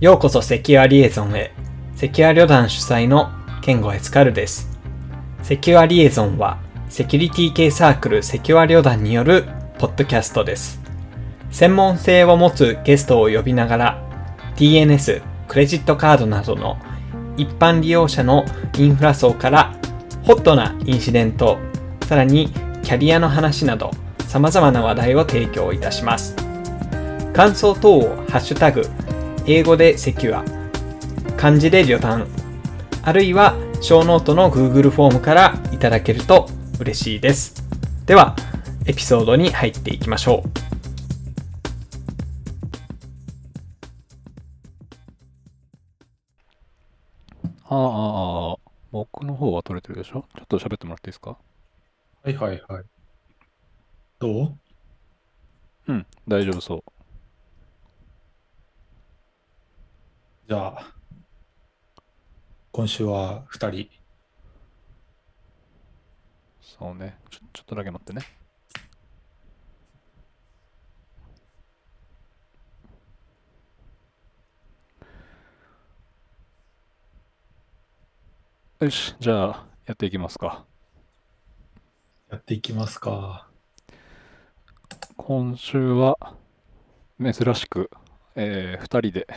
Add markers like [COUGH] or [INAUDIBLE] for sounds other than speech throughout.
ようこそセキュアリエゾンへ。セキュア旅団主催のケンゴエスカルです。セキュアリエゾンは、セキュリティ系サークルセキュア旅団によるポッドキャストです。専門性を持つゲストを呼びながら、DNS、クレジットカードなどの一般利用者のインフラ層からホットなインシデント、さらにキャリアの話など様々な話題を提供いたします。感想等をハッシュタグ、英語で Secure、漢字で旅団、あるいはショーノートの Google フォームからいただけると嬉しいです。では、エピソードに入っていきましょう。ああああ、僕の方は取れてるでしょ？ちょっと喋ってもらっていいですか？はいはいはい。どう？うん、大丈夫そう。じゃあ、今週は2人。そうね。ちょちょっとだけ待ってね。よし、じゃあ、やっていきますか。やっていきますか。今週は、珍しく、えー、2人で、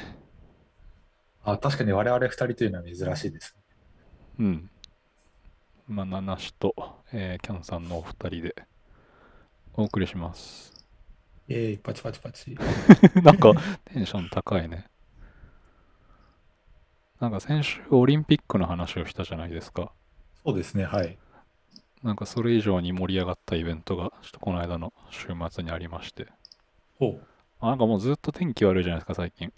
あ、確かに我々2人というのは珍しいです。うん。まあ、ナナシと、えーキャンさんのお二人でお送りします。イェーイ、パチパチパチ。[LAUGHS] なんかテンション高いね。なんか先週オリンピックの話をしたじゃないですか。そうですね、はい。なんかそれ以上に盛り上がったイベントがちょっとこの間の週末にありまして。ほう。あなんかもうずっと天気悪いじゃないですか最近。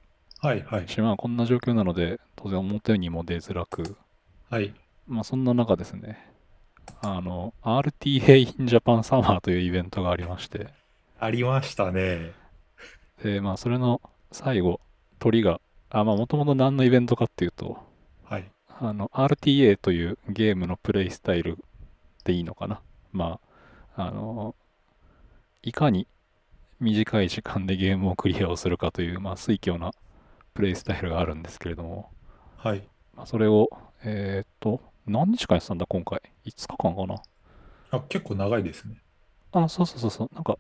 はいはい。しまあこんな状況なので当然表にも出づらく。はい。まあそんな中ですね。あの RTA in Japan Summer というイベントがありまして。ありましたね。でまあそれの最後鳥があまあもともと何のイベントかっていうとはい。あの RTA というゲームのプレイスタイルでいいのかなまああのいかに短い時間でゲームをクリアをするかという、まあ、推挙なプレイスタイルがあるんですけれども、はい。まあ、それをえーっと何日間やってたんだ今回？5日間かな？あ、結構長いですね。あそうそうそうそう。なんか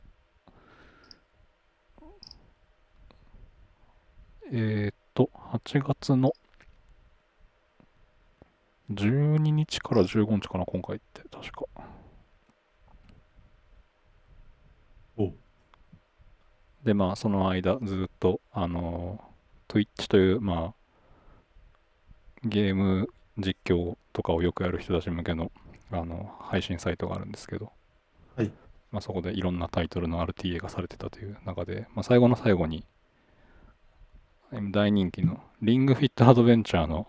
えーっと8月の12日から15日かな今回って。確か。お。でまあその間ずっとあの Twitch というまあゲーム実況とかをよくやる人たち向けのあの配信サイトがあるんですけど、はいまあ、そこでいろんなタイトルの RTA がされてたという中で、まあ、最後の最後に今大人気のリングフィットアドベンチャーの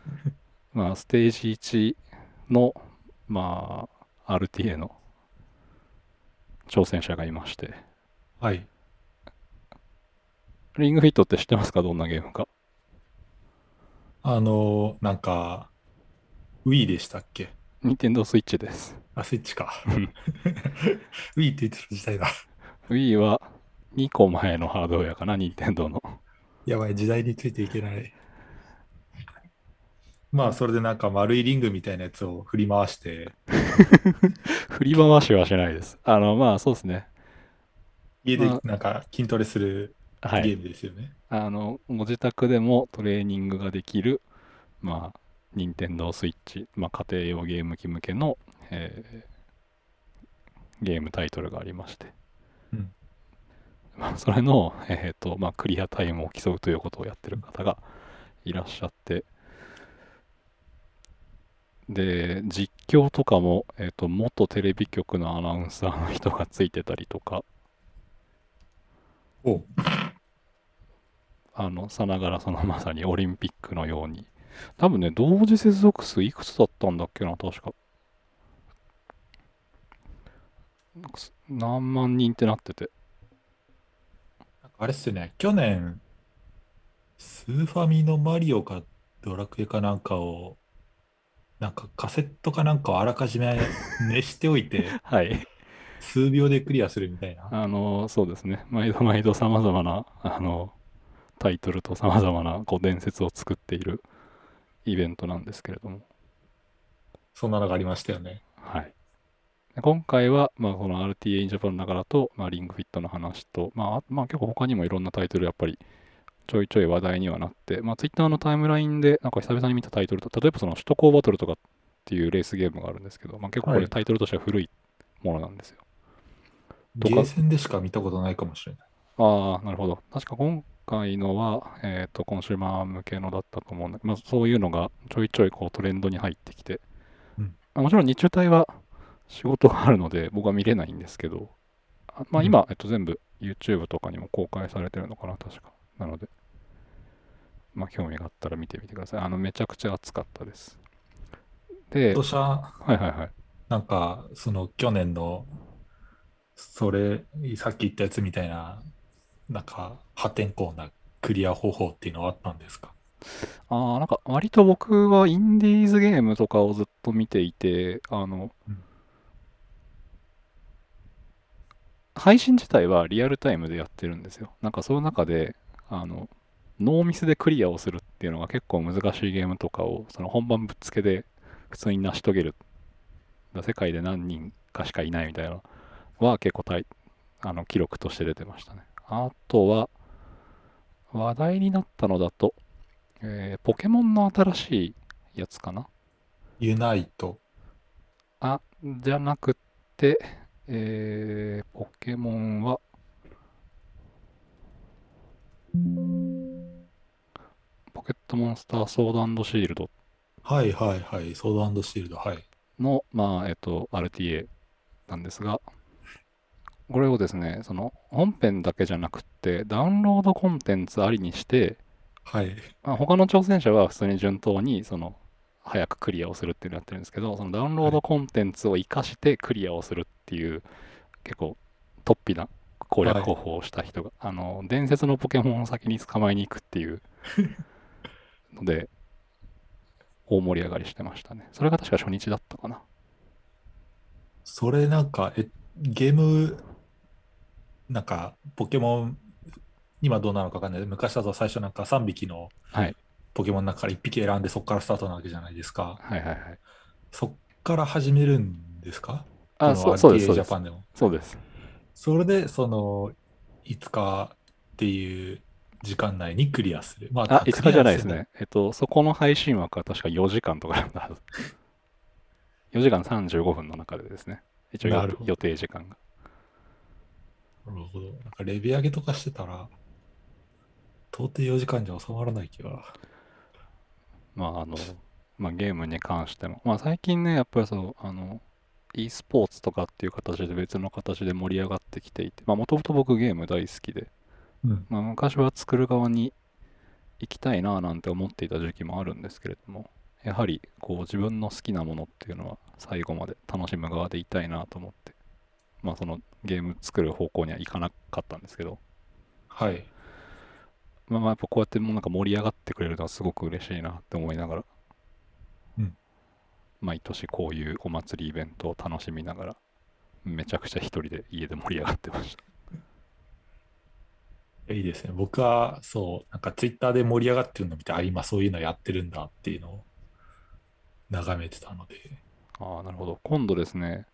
[LAUGHS] まあステージ1のまあ RTA の挑戦者がいましてはい。リングフィットって知ってますか？どんなゲームか。あのー、なんか、Wii でしたっけ？任天堂スイッチです。あ、スイッチかうん。[LAUGHS] Wii って言ってた時代だ。Wii は2個前のハードウェアかな、任天堂の。やばい、時代についていけない。まあ、それでなんか丸いリングみたいなやつを振り回して、[LAUGHS] 振り回しはしないです。あの、まあそうですね。家でまなんか筋トレするはい。ゲームですよね。あの、ご自宅でもトレーニングができる、まあ、任天堂スイッチ、まあ家庭用ゲーム機向けの、えーゲームタイトルがありまして。うんまあ、それの、えっ、と、まあ、クリアタイムを競うということをやってる方がいらっしゃって、で、実況とかも、えっ、と、元テレビ局のアナウンサーの人がついてたりとか、おあの、さながらそのまさにオリンピックのように。多分ね、同時接続数いくつだったんだっけな、確か。何万人ってなってて。あれっすよね、去年、スーファミのマリオかドラクエかなんかを、なんかカセットかなんかをあらかじめ熱しておいて、[LAUGHS] はい。数秒でクリアするみたいな。あの、そうですね。毎度毎度様々な、あの、タイトルとさまざまなこう伝説を作っているイベントなんですけれども、そんなのがありましたよね。はい。で今回は、まあ、この RTA in Japan ながらと、まあ、リングフィットの話と、まあ、あまあ、結構他にもいろんなタイトルやっぱりちょいちょい話題にはなって、まあ、Twitter のタイムラインでなんか久々に見たタイトルと、例えばその首都高バトルとかっていうレースゲームがあるんですけど、まあ、結構こはいれタイトルとしては古いものなんですよ。とかゲーセンでしか見たことないかもしれない。ああ、なるほど。確か今回のは、えっ、と、コンシューマー向けのだったと思うんだけど、まあ、そういうのがちょいちょいこうトレンドに入ってきて、うんまあもちろん日中帯は仕事があるので僕は見れないんですけど、あまあ、今、えっと、全部 YouTube とかにも公開されてるのかな、確か。なので、まあ、興味があったら見てみてください。あの、めちゃくちゃ熱かったです。で、今年は、はいはいはい。なんか、その去年の、それ、さっき言ったやつみたいな、なんか、破天荒なクリア方法っていうのはあったんですか？ああ、なんか割と僕はインディーズゲームとかをずっと見ていて、あの、うん配信自体はリアルタイムでやってるんですよ。なんかその中で、あの、ノーミスでクリアをするっていうのが結構難しいゲームとかを、その本番ぶっつけで普通に成し遂げる。世界で何人かしかいないみたいなのは結構たいあの記録として出てましたね。あとは、話題になったのだと、えーポケモンの新しいやつかな？ユナイト。あ、じゃなくて、えーポケモンは、ポケットモンスターソードシールドはいはいはい。ソードシールド。はい。の、まあ、えっと、RTA なんですが、これをですね、その本編だけじゃなくって、ダウンロードコンテンツありにして、はい。まあ、他の挑戦者は普通に順当にその早くクリアをするっていうのをやってるんですけどそのダウンロードコンテンツを生かしてクリアをするっていう結構突飛な攻略方法をした人が、あの伝説のポケモンを先に捕まえに行くっていうので [LAUGHS] 大盛り上がりしてましたね。それが確か初日だったかな。それなんか、え、ゲーム、なんか、ポケモン、今どうなのかわかんない。昔だと最初なんか3匹のはい。ポケモンの中から1匹選んでそこからスタートなわけじゃないですか。はいはいはい。そっから始めるんですか？あそのそうそうです RTA そうです。ジャパンでも。そうです。それで、その、5日っていう時間内にクリアする。まあ5日じゃないですね。えっとそこの配信枠は確か4時間とかだったはず。4時間35分の中でですね。一応予定時間がなるほど。なんかレビ上げとかしてたら、到底4時間じゃ収まらない気が。まああの、まあ、ゲームに関しても、まあ、最近ねやっぱりそうあの e スポーツとかっていう形で別の形で盛り上がってきていてまあもともと僕ゲーム大好きで、うん。まあ、昔は作る側に行きたいななんて思っていた時期もあるんですけれどもやはりこう自分の好きなものっていうのは最後まで楽しむ側でいたいなと思ってまあそのゲーム作る方向にはいかなかったんですけどはい。まあまあやっぱこうやってもうなんか盛り上がってくれるのはすごく嬉しいなって思いながら、うん毎年こういうお祭りイベントを楽しみながら、めちゃくちゃ一人で家で盛り上がってました。いいですね。僕は、そう、なんかツイッターで盛り上がってるのを見て、あ、今そういうのやってるんだっていうのを眺めてたので。ああ、なるほど。今度ですね、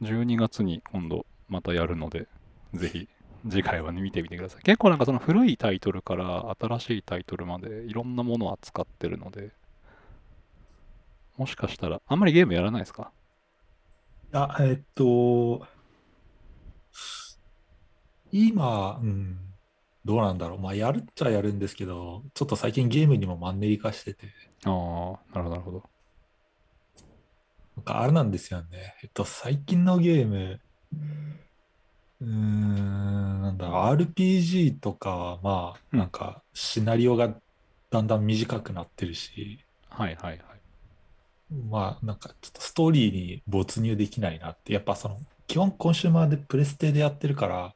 12月に今度またやるので、ぜひ次回は、ね、見てみてください。結構なんかその古いタイトルから新しいタイトルまでいろんなものを扱ってるので、もしかしたら、あんまりゲームやらないですか？あ、えっと、今、うん、どうなんだろう。まあ、やるっちゃやるんですけど、ちょっと最近ゲームにもマンネリ化してて、ああ、なるほど、なるほど。なんかあれなんですよね。えっと、最近のゲーム、うーん、なんだろう、RPG とかは、まあ、うんなんか、シナリオがだんだん短くなってるし、はいはいはい。まあ、なんか、ちょっとストーリーに没入できないなって、やっぱその、基本コンシューマーでプレステでやってるから、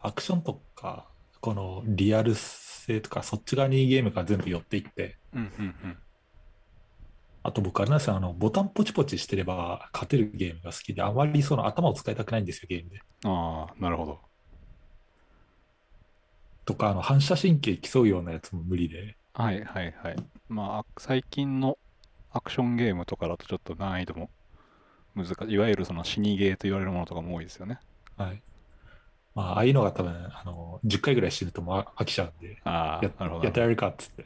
アクションとか、このリアル性とか、そっち側にゲームが全部寄っていって、うんうんうん。あと僕あれなんですよ、あの、ボタンポチポチしてれば勝てるゲームが好きで、あまりその頭を使いたくないんですよ、ゲームで。ああ、なるほど。とか、あの反射神経競うようなやつも無理で、はいはいはい。まあ、最近のアクションゲームとかだとちょっと難易度も難しい。いわゆるその死にゲーと言われるものとかも多いですよね。はい。まあ、ああいうのが多分、あの、10回ぐらい死ぬともう飽きちゃうんで、ああや、なるほどやって。られるかっつって。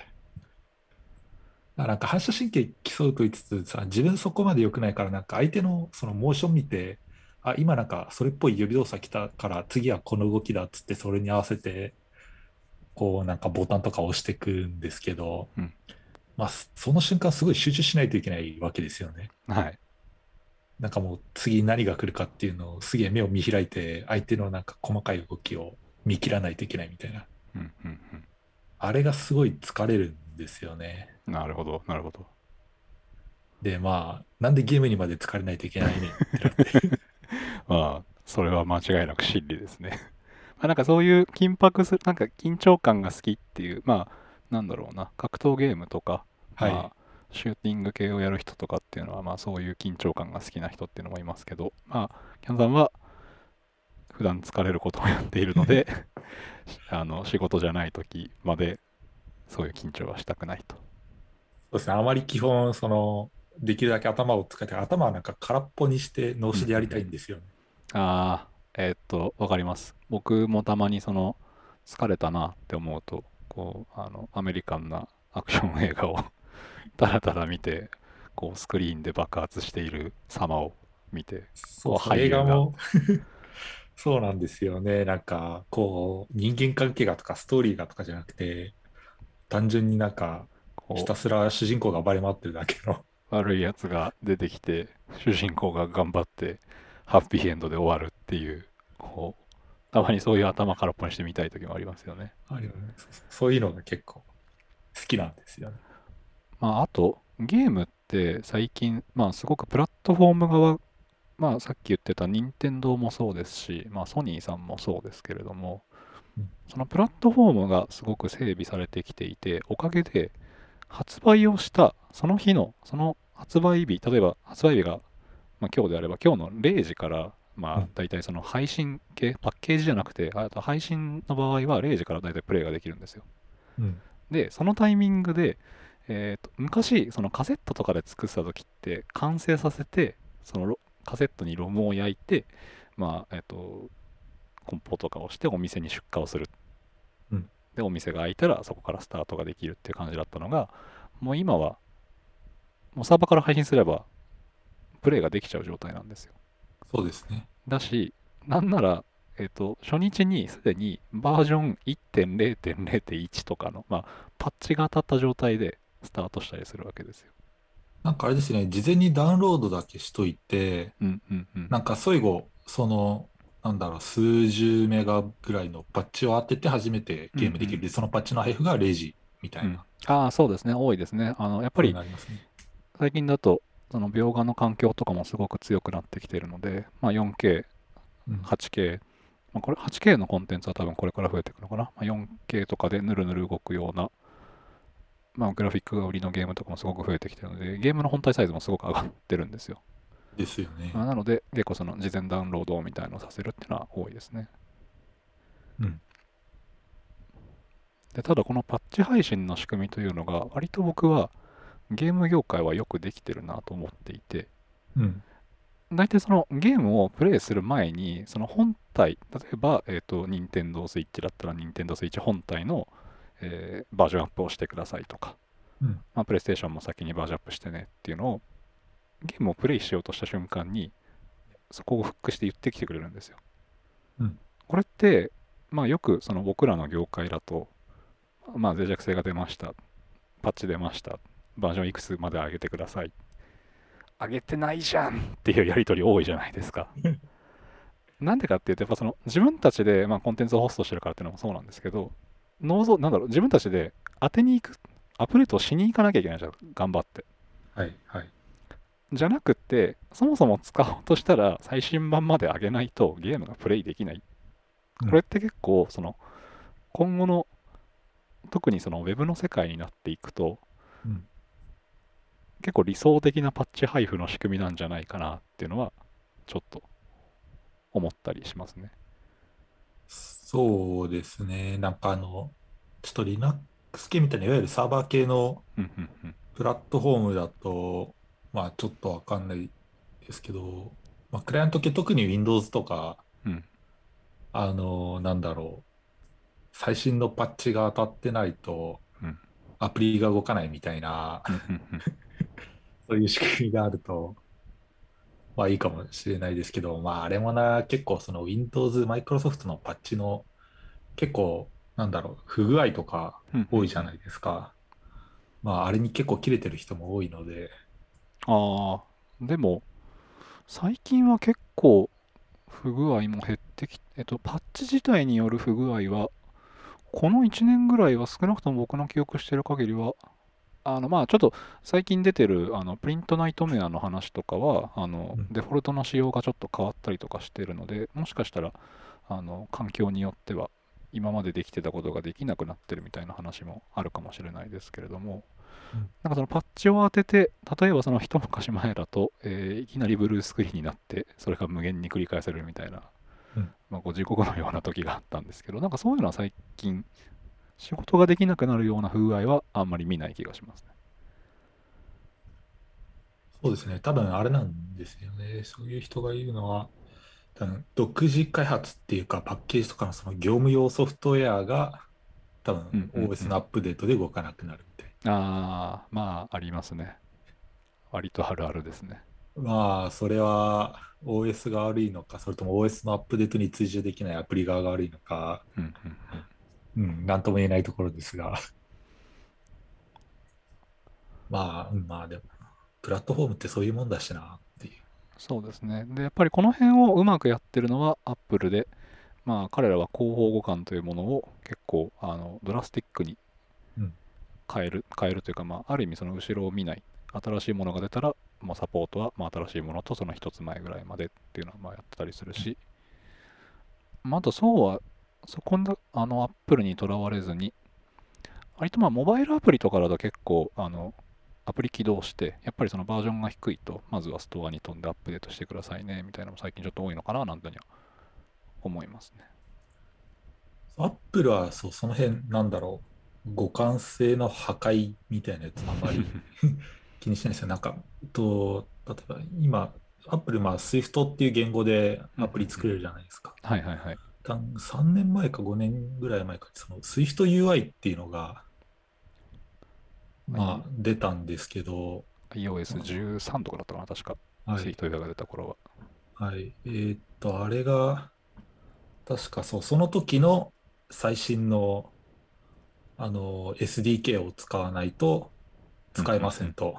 なんか反射神経競うと言いつつさ、自分そこまで良くないから、なんか相手のそのモーション見て、あ、今なんかそれっぽい指動作来たから、次はこの動きだっつって、それに合わせて、こうなんかボタンとか押していくんですけど、うんまあ、その瞬間すごい集中しないといけないわけですよね。はい。なんかもう次何が来るかっていうのをすげえ目を見開いて、相手のなんか細かい動きを見切らないといけないみたいな。うんうんあれがすごい疲れるんですよね。うん。なるほど、なるほど。で、まあ、なんでゲームにまで疲れないといけないねってなって。[LAUGHS] まあ、それは間違いなく真理ですね。[LAUGHS] まあなんかそういう緊迫する、なんか緊張感が好きっていう、まあ、なんだろうな、格闘ゲームとか、はいまあ、シューティング系をやる人とかっていうのは、まあそういう緊張感が好きな人っていうのもいますけど、まあ、キャンさんは普段疲れることをやっているので、[LAUGHS] あの仕事じゃない時までそういう緊張はしたくないと。そうですね、あまり基本、その、できるだけ頭を使って、頭はなんか空っぽにして脳死でやりたいんですよね。ああ、えーっと、わかります。僕もたまにその、疲れたなって思うと、こう、あの、アメリカンなアクション映画を [LAUGHS] ただただ見て、こう、スクリーンで爆発している様を見て、そう映画も [LAUGHS] そうなんですよね。なんか、こう、人間関係がとかストーリーがとかじゃなくて、単純になんか、ひた、すら主人公が暴れ回ってるだけの。悪いやつが出てきて、主人公が頑張って、ハッピーエンドで終わるっていう、こう、たまにそういう頭空っぽにしてみたい時もありますよね。あるよねそういうのが結構好きなんですよね。まあ、あと、ゲームって最近、まあ、すごくプラットフォーム側、まあ、さっき言ってた任天堂もそうですし、まあ、ソニーさんもそうですけれどもうん、そのプラットフォームがすごく整備されてきていて、おかげで発売をしたその日の、その発売日、例えば発売日が、まあ、今日であれば、今日の0時から、まあうん、大体その配信系、パッケージじゃなくて、あと配信の場合は0時から大体プレイができるんですよ。うん。でそのタイミングで、えーと昔そのカセットとかで作ってた時って完成させてそのロカセットにロムを焼いてまあえっ、と梱包とかをしてお店に出荷をする、うんでお店が開いたらそこからスタートができるっていう感じだったのがもう今はもうサーバーから配信すればプレイができちゃう状態なんですよそうですね。だしなんならえっ、と初日にすでにバージョン1.0.0.1とかのまあパッチが当たった状態でスタートしたりするわけですよ。なんかあれですね、事前にダウンロードだけしといて、うんうんうん。なんか最後、その、なんだろう、数十メガぐらいのパッチを当てて初めてゲームできる。うんうんで、そのパッチの配布が0時みたいうんな。ああ、そうですね。多いですね。あの、やっぱりね。最近だと、その描画の環境とかもすごく強くなってきているので、まあ、4K、うん 8K、まあ、これ 8K のコンテンツは多分これから増えていくのかな。まあ、4K とかでぬるぬる動くような、まあ、グラフィックが売りのゲームとかもすごく増えてきてるので、ゲームの本体サイズもすごく上がってるんですよ。ですよね。まあなので、結構その事前ダウンロードみたいなのをさせるっていうのは多いですね。うん。でただこのパッチ配信の仕組みというのが割と僕はゲーム業界はよくできてるなと思っていてうん。大体そのゲームをプレイする前にその本体例えば、えー、と Nintendo Switch だったら Nintendo Switch 本体の、えーバージョンアップをしてくださいとか、うん。まあ、プレイステーションも先にバージョンアップしてねっていうのをゲームをプレイしようとした瞬間にそこをフックして言ってきてくれるんですよ。うんこれって、まあ、よくその僕らの業界だと、まあ、脆弱性が出ましたパッチ出ましたバージョンいくつまで上げてください上げてないじゃんっていうやり取り多いじゃないですか。[LAUGHS] なんでかっていうとやっぱその自分たちで、まあ、コンテンツをホストしてるからっていうのもそうなんですけど脳像なんだろう自分たちで当てに行くアップデートをしに行かなきゃいけないじゃん頑張ってはい。はい。じゃなくってそもそも使おうとしたら最新版まで上げないとゲームがプレイできないうんこれって結構その今後の特にそのウェブの世界になっていくとうん。結構理想的なパッチ配布の仕組みなんじゃないかなっていうのはちょっと思ったりしますね。そうですね。なんかあの、ちょっと Linux 系みたいな、いわゆるサーバー系の。プラットフォームだと、まあちょっとわかんないですけど、まあ、クライアント系、特に Windows とか、うん。あの、なんだろう、最新のパッチが当たってないとうん、アプリが動かないみたいな、そういう仕組みがあると、まあいいかもしれないですけど、まああれもな、結構その Windows、Microsoft のパッチの結構、なんだろう、不具合とかうん。多いじゃないですか。まああれに結構切れてる人も多いので、ああ、でも、最近は結構不具合も減ってきえっと、パッチ自体による不具合は、この1年ぐらいは少なくとも僕の記憶してる限りは、あのまあちょっと最近出てるあのプリントナイトメアの話とかはあのうん。デフォルトの仕様がちょっと変わったりとかしてるのでもしかしたらあの環境によっては今までできてたことができなくなってるみたいな話もあるかもしれないですけれども、うんなんかそのパッチを当てて例えばその一昔前だと、えーいきなりブルースクリーンになってそれが無限に繰り返されるみたいな、うん。まあ、こう地獄のような時があったんですけどなんかそういうのは最近仕事ができなくなるような不具合はあんまり見ない気がしますね。そうですね、多分あれなんですよね。そういう人が言うのは、多分独自開発っていうか、パッケージとかのその業務用ソフトウェアが、多分うんうんうん。OS のアップデートで動かなくなるみたいああ、まあ、ありますね。割とあるあるですね。な。まあ、それは OS が悪いのか、それとも OS のアップデートに追従できないアプリ側が悪いのか、うんうんうんうん、なんとも言えないところですが。まあ、うんまあでも、プラットフォームってそういうもんだしなっていう。そうですね。で、やっぱりこの辺をうまくやってるのは Apple で、まあ、彼らは広報互換というものを結構あのドラスティックにうん変える、変えるというか、まあ、ある意味その後ろを見ない。新しいものが出たら、まあ、サポートは、まあ、新しいものとその一つ前ぐらいまでっていうのはまあやってたりするし、まあ、あとそうは、そこんな、あの、Apple にとらわれずに、割とまあ、モバイルアプリとかだと結構、あの、アプリ起動して、やっぱりそのバージョンが低いと、まずはストアに飛んでアップデートしてくださいね、みたいなのも最近ちょっと多いのかな、なんてには思いますね。アップルはそうその辺なんだろう互換性の破壊みたいなやつあんまり [LAUGHS] 気にしないですよ。なんか、と、例えば今、アップル、まあ、Swift っていう言語でアプリ作れるじゃないですか。はいはいはい。たん3年前か5年ぐらい前かに、その SwiftUI っていうのが、まあ、出たんですけど、iOS13 とかだったかな、確か。はいツイートが出た頃は。はい。えーっと、あれが、確かそう、その時の最新の、あの、SDK を使わないと使えませんと。うんうん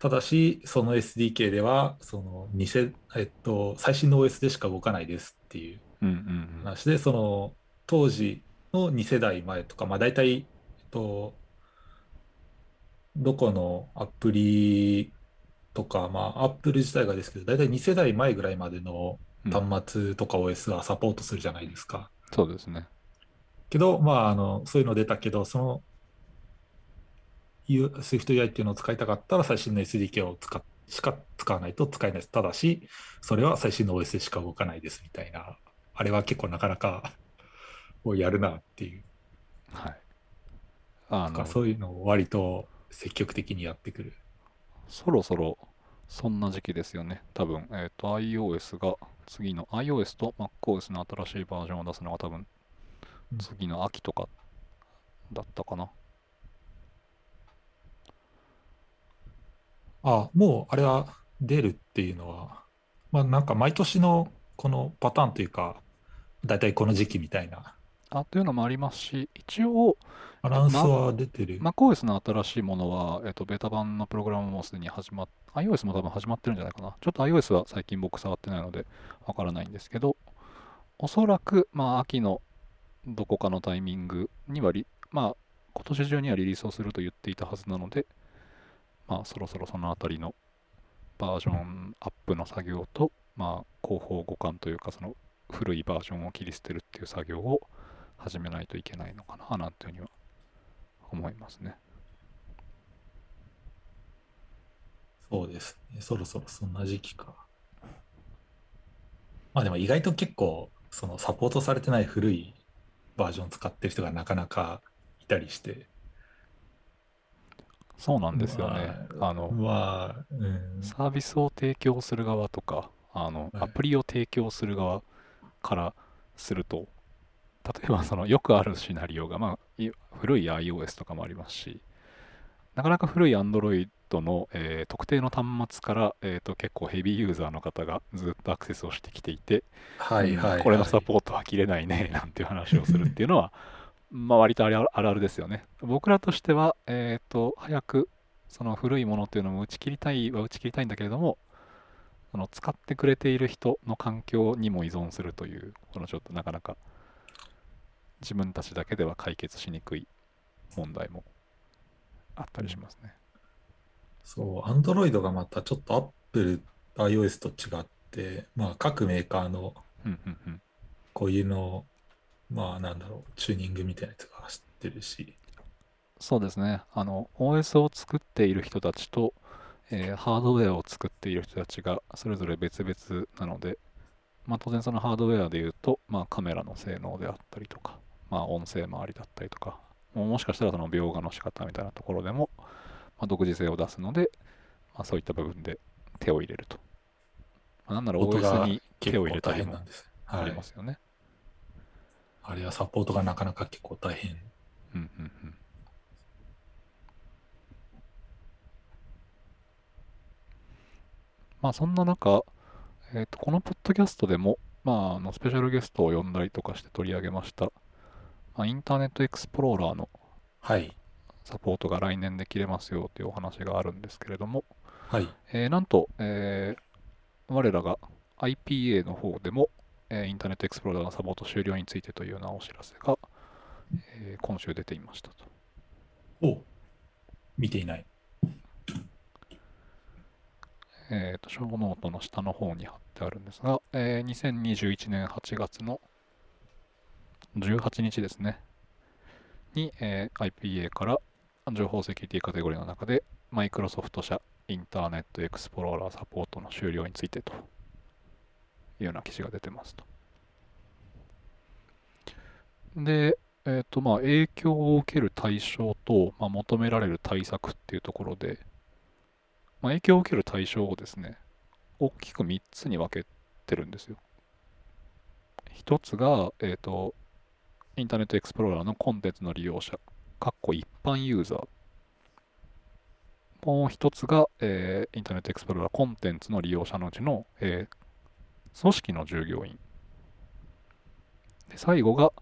ただし、その SDK では、その2世、えっと、最新の OS でしか動かないですっていううんうんうん。話で、その当時の2世代前とか、まあ大体、えっと、どこのアプリとか、まあ、アップル自体がですけど、大体2世代前ぐらいまでのうん端末とか OS はサポートするじゃないですか。そうですね。けど、まあ、あの、そういうの出たけど、その、SwiftUI っていうのを使いたかったら最新の SDK を使っしか使わないと使えないです。ただし、それは最新の OS でしか動かないですみたいな、あれは結構なかなかをやるなっていう、はい。あのなんか、そういうのを割と積極的にやってくる。そろそろそんな時期ですよね。多分、えっ、と、iOS が次の iOS と MacOS の新しいバージョンを出すのが多分うん次の秋とかだったかな。あ、もうあれは出るっていうのは、まあなんか毎年のこのパターンというか、だいたいこの時期みたいなあというのもありますし、一応、アナウンスは出てる。MacOS の新しいものは、えっと、ベータ版のプログラムもすでに始まっ、iOS も多分始まってるんじゃないかな。ちょっと iOS は最近僕触ってないのでわからないんですけど、おそらく、まあ、秋のどこかのタイミングにはリ、まあ、今年中にはリリースをすると言っていたはずなので、まあ、そろそろそのあたりのバージョンアップの作業と、まあ、広報互換というか、その古いバージョンを切り捨てるっていう作業を始めないといけないのかな、なんていうふうには思いますね。そうですね。そろそろそんな時期か。まあでも意外と結構そのサポートされてない古いバージョン使ってる人がなかなかいたりして。そうなんですよね。まあの、まあ、うん。サービスを提供する側とか、あの、はいアプリを提供する側からすると、例えばそのよくあるシナリオが、まあ、い古い iOS とかもありますし、なかなか古い Android の、えー特定の端末から、えーと結構ヘビーユーザーの方がずっとアクセスをしてきていて、はいはい、はい。これのサポートは切れないね [LAUGHS] なんていう話をするっていうのは、[LAUGHS] まあ割とあるあるですよね。僕らとしては、えっ、と、早くその古いものっていうのも打ち切りたいは打ち切りたいんだけれども、その使ってくれている人の環境にも依存するという、このちょっとなかなか自分たちだけでは解決しにくい問題もあったりしますね。そう、Android がまたちょっと Apple、iOS と違って、まあ各メーカーのうんうんうん。こういうの、まあなんだろう、チューニングみたいなやつが走ってるし、そうですね。あの、OS を作っている人たちと、えーハードウェアを作っている人たちがそれぞれ別々なので、まあ、当然そのハードウェアで言うと、まあ、カメラの性能であったりとか、まあ、音声周りだったりとか、もしかしたらその描画の仕方みたいなところでも、まあ、独自性を出すので、まあ、そういった部分で手を入れると。まあ、なんなら OS に手を入れたりも大変なんです。あはい。りますよね。あれはサポートがなかなか結構大変。うんうんうん。まあそんな中、えーとこのポッドキャストでも、まあ、あのスペシャルゲストを呼んだりとかして取り上げました、まあ、インターネットエクスプローラーのはい。サポートが来年で切れますよというお話があるんですけれども、はい。えーなんと、えー我らが IPA の方でも、えーインターネットエクスプローラーのサポート終了についてというようなお知らせが、えー今週出ていましたと。お見ていない。えー、と、ショーノートの下の方に貼ってあるんですが、えー2021年8月の18日ですね、に、えー IPA から情報セキュリティカテゴリーの中で、マイクロソフト社インターネットエクスプローラーサポートの終了についてというような記事が出てますと。で、えっ、と、まあ、影響を受ける対象と、まあ、求められる対策っていうところで、まあ、影響を受ける対象をですね、大きく3つに分けてるんですよ。一つが、えっ、と、インターネットエクスプローラーのコンテンツの利用者、かっこ一般ユーザー。もう一つが、えーインターネットエクスプローラーコンテンツの利用者のうちの、えー組織の従業員。で最後が、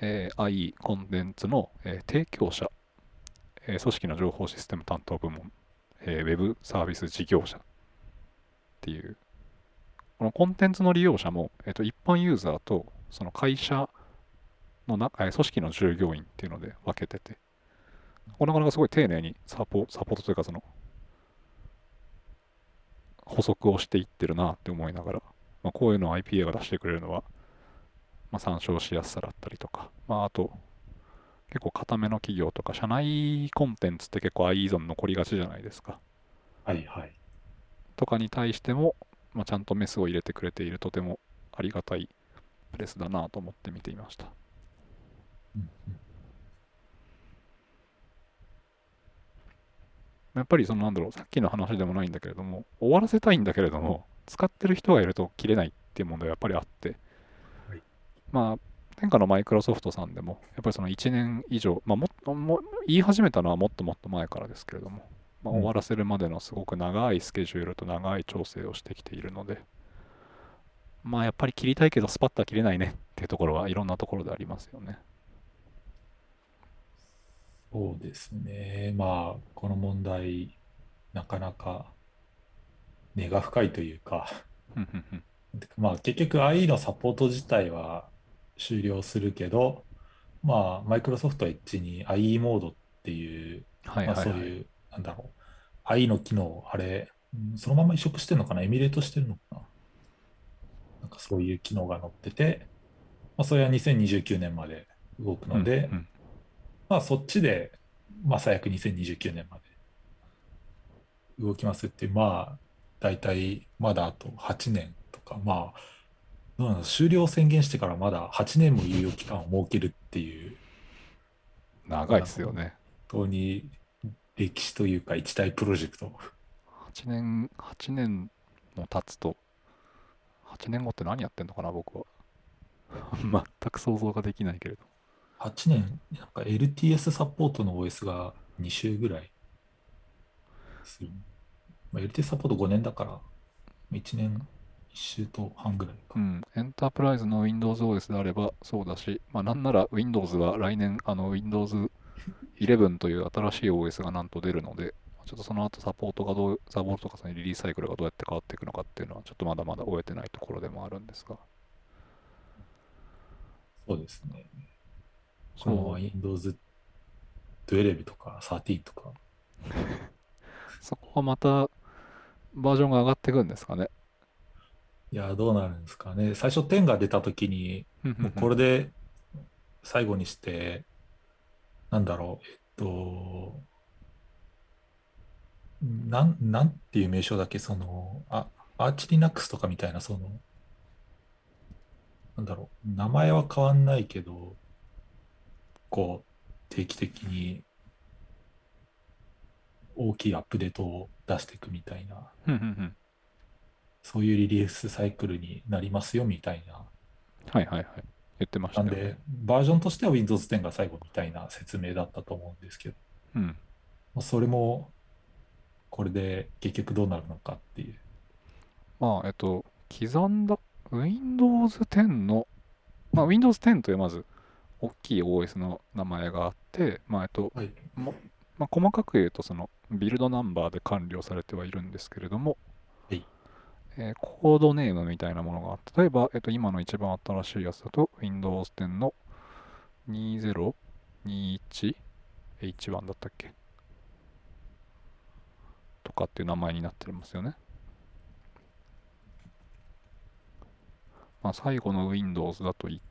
えー IE コンテンツの、えー提供者、えー組織の情報システム担当部門、えーウェブサービス事業者。っていう、このコンテンツの利用者も、えーと一般ユーザーとその会社のな、えー組織の従業員っていうので分けてて、なかなかすごい丁寧にサポサポートというかその補足をしていってるなって思いながら、まあ、こういうのを IPA が出してくれるのは、まあ、参照しやすさだったりとか、まあ、あと結構固めの企業とか社内コンテンツって結構 IE 依存残りがちじゃないですか。はいはい。とかに対しても、まあ、ちゃんとメスを入れてくれているとてもありがたいプレスだなと思って見ていましたやっぱりそのなんだろうさっきの話でもないんだけれども終わらせたいんだけれども使ってる人がいると切れないっていう問題はやっぱりあって、はい。まあ天下のマイクロソフトさんでもやっぱりその1年以上、まあ、もっとも言い始めたのはもっともっと前からですけれども、まあ、うん。終わらせるまでのすごく長いスケジュールと長い調整をしてきているのでまあやっぱり切りたいけどスパッとは切れないねっていうところはいろんなところでありますよね。そうですね。まあ、この問題、なかなか根が深いというか、[LAUGHS] まあ結局 IE のサポート自体は終了するけど、まあマイクロソフトは一に IE モードっていう、まあ。そういう、なんだろう、IE の機能、あれ、うんそのまま移植してるのかな？エミュレートしてるのかな？なんかそういう機能が載ってて、まあそれは2029年まで動くので、うんうんまあそっちで、まあ最悪2029年まで動きますってまあ大体まだあと8年とか、まあどうなの終了を宣言してからまだ8年も猶予期間を設けるっていう、長いですよね。本当に歴史というか一大プロジェクト。8年、8年も経つと、8年後って何やってんのかな、僕は。[LAUGHS] 全く想像ができないけれど。8年、なんか LTS サポートの OS が2週ぐらいする。まあ、LTS サポート5年だから、1年1週と半ぐらいか。うん、エンタープライズの WindowsOS であればそうだし、まあ、なんなら Windows は来年、あの Windows 11という新しい OS がなんと出るので、ちょっとその後サポートがどう、サポートとかリリースサイクルがどうやって変わっていくのかっていうのは、ちょっとまだまだ終えてないところでもあるんですが、そうですね。この Windows 12とか13とか。[LAUGHS] そこはまたバージョンが上がっていくんですかね？いや、どうなるんですかね。最初10が出た時に、もうこれで最後にして、なんだろう、えっと、なん、なんていう名称だっけ、その、あ、アーチリナックスとかみたいな、その、なんだろう、名前は変わんないけど、こう、定期的に大きいアップデートを出していくみたいな、うんうんうんそういうリリースサイクルになりますよみたいな。はいはいはい。言ってましたよねなんで。、バージョンとしては Windows 10が最後みたいな説明だったと思うんですけど、うん。まあそれも、これで結局どうなるのかっていう。まあ、えっと、刻んだ Windows 10の、まあ、Windows 10というまず大きい OS の名前があって、まあ、えっと、はい。もまあ、細かく言うと、そのビルドナンバーで管理をされてはいるんですけれども、はいえーコードネームみたいなものがあって、例えば、えっと、今の一番新しいやつだと、Windows 10の 2021H1 だったっけ？とかっていう名前になってますよね。まあ、最後の Windows だと言って、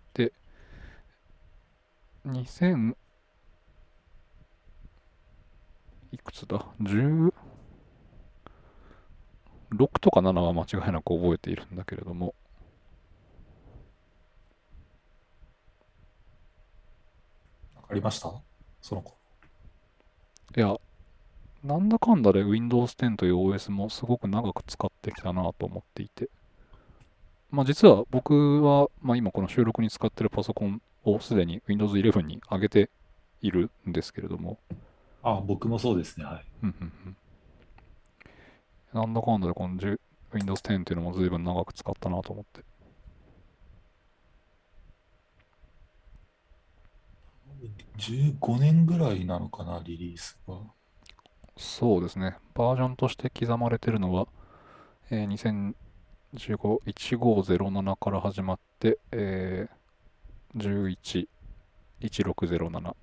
2000いくつだ ?16 とか7は間違いなく覚えているんだけれども、わかりました？その子。いや、なんだかんだで Windows 10という OS もすごく長く使ってきたなと思っていて、まあ実は僕は、まあ今この収録に使ってるパソコンをすでに Windows 11に上げているんですけれども、あ、僕もそうですね。はい。うんうんうんなんだかんだでこの10 Windows 10っていうのも随分長く使ったなと思って。15年ぐらいなのかな、リリースが。そうですね。バージョンとして刻まれてるのは、えー、2015、1507から始まって、えー、11、1607、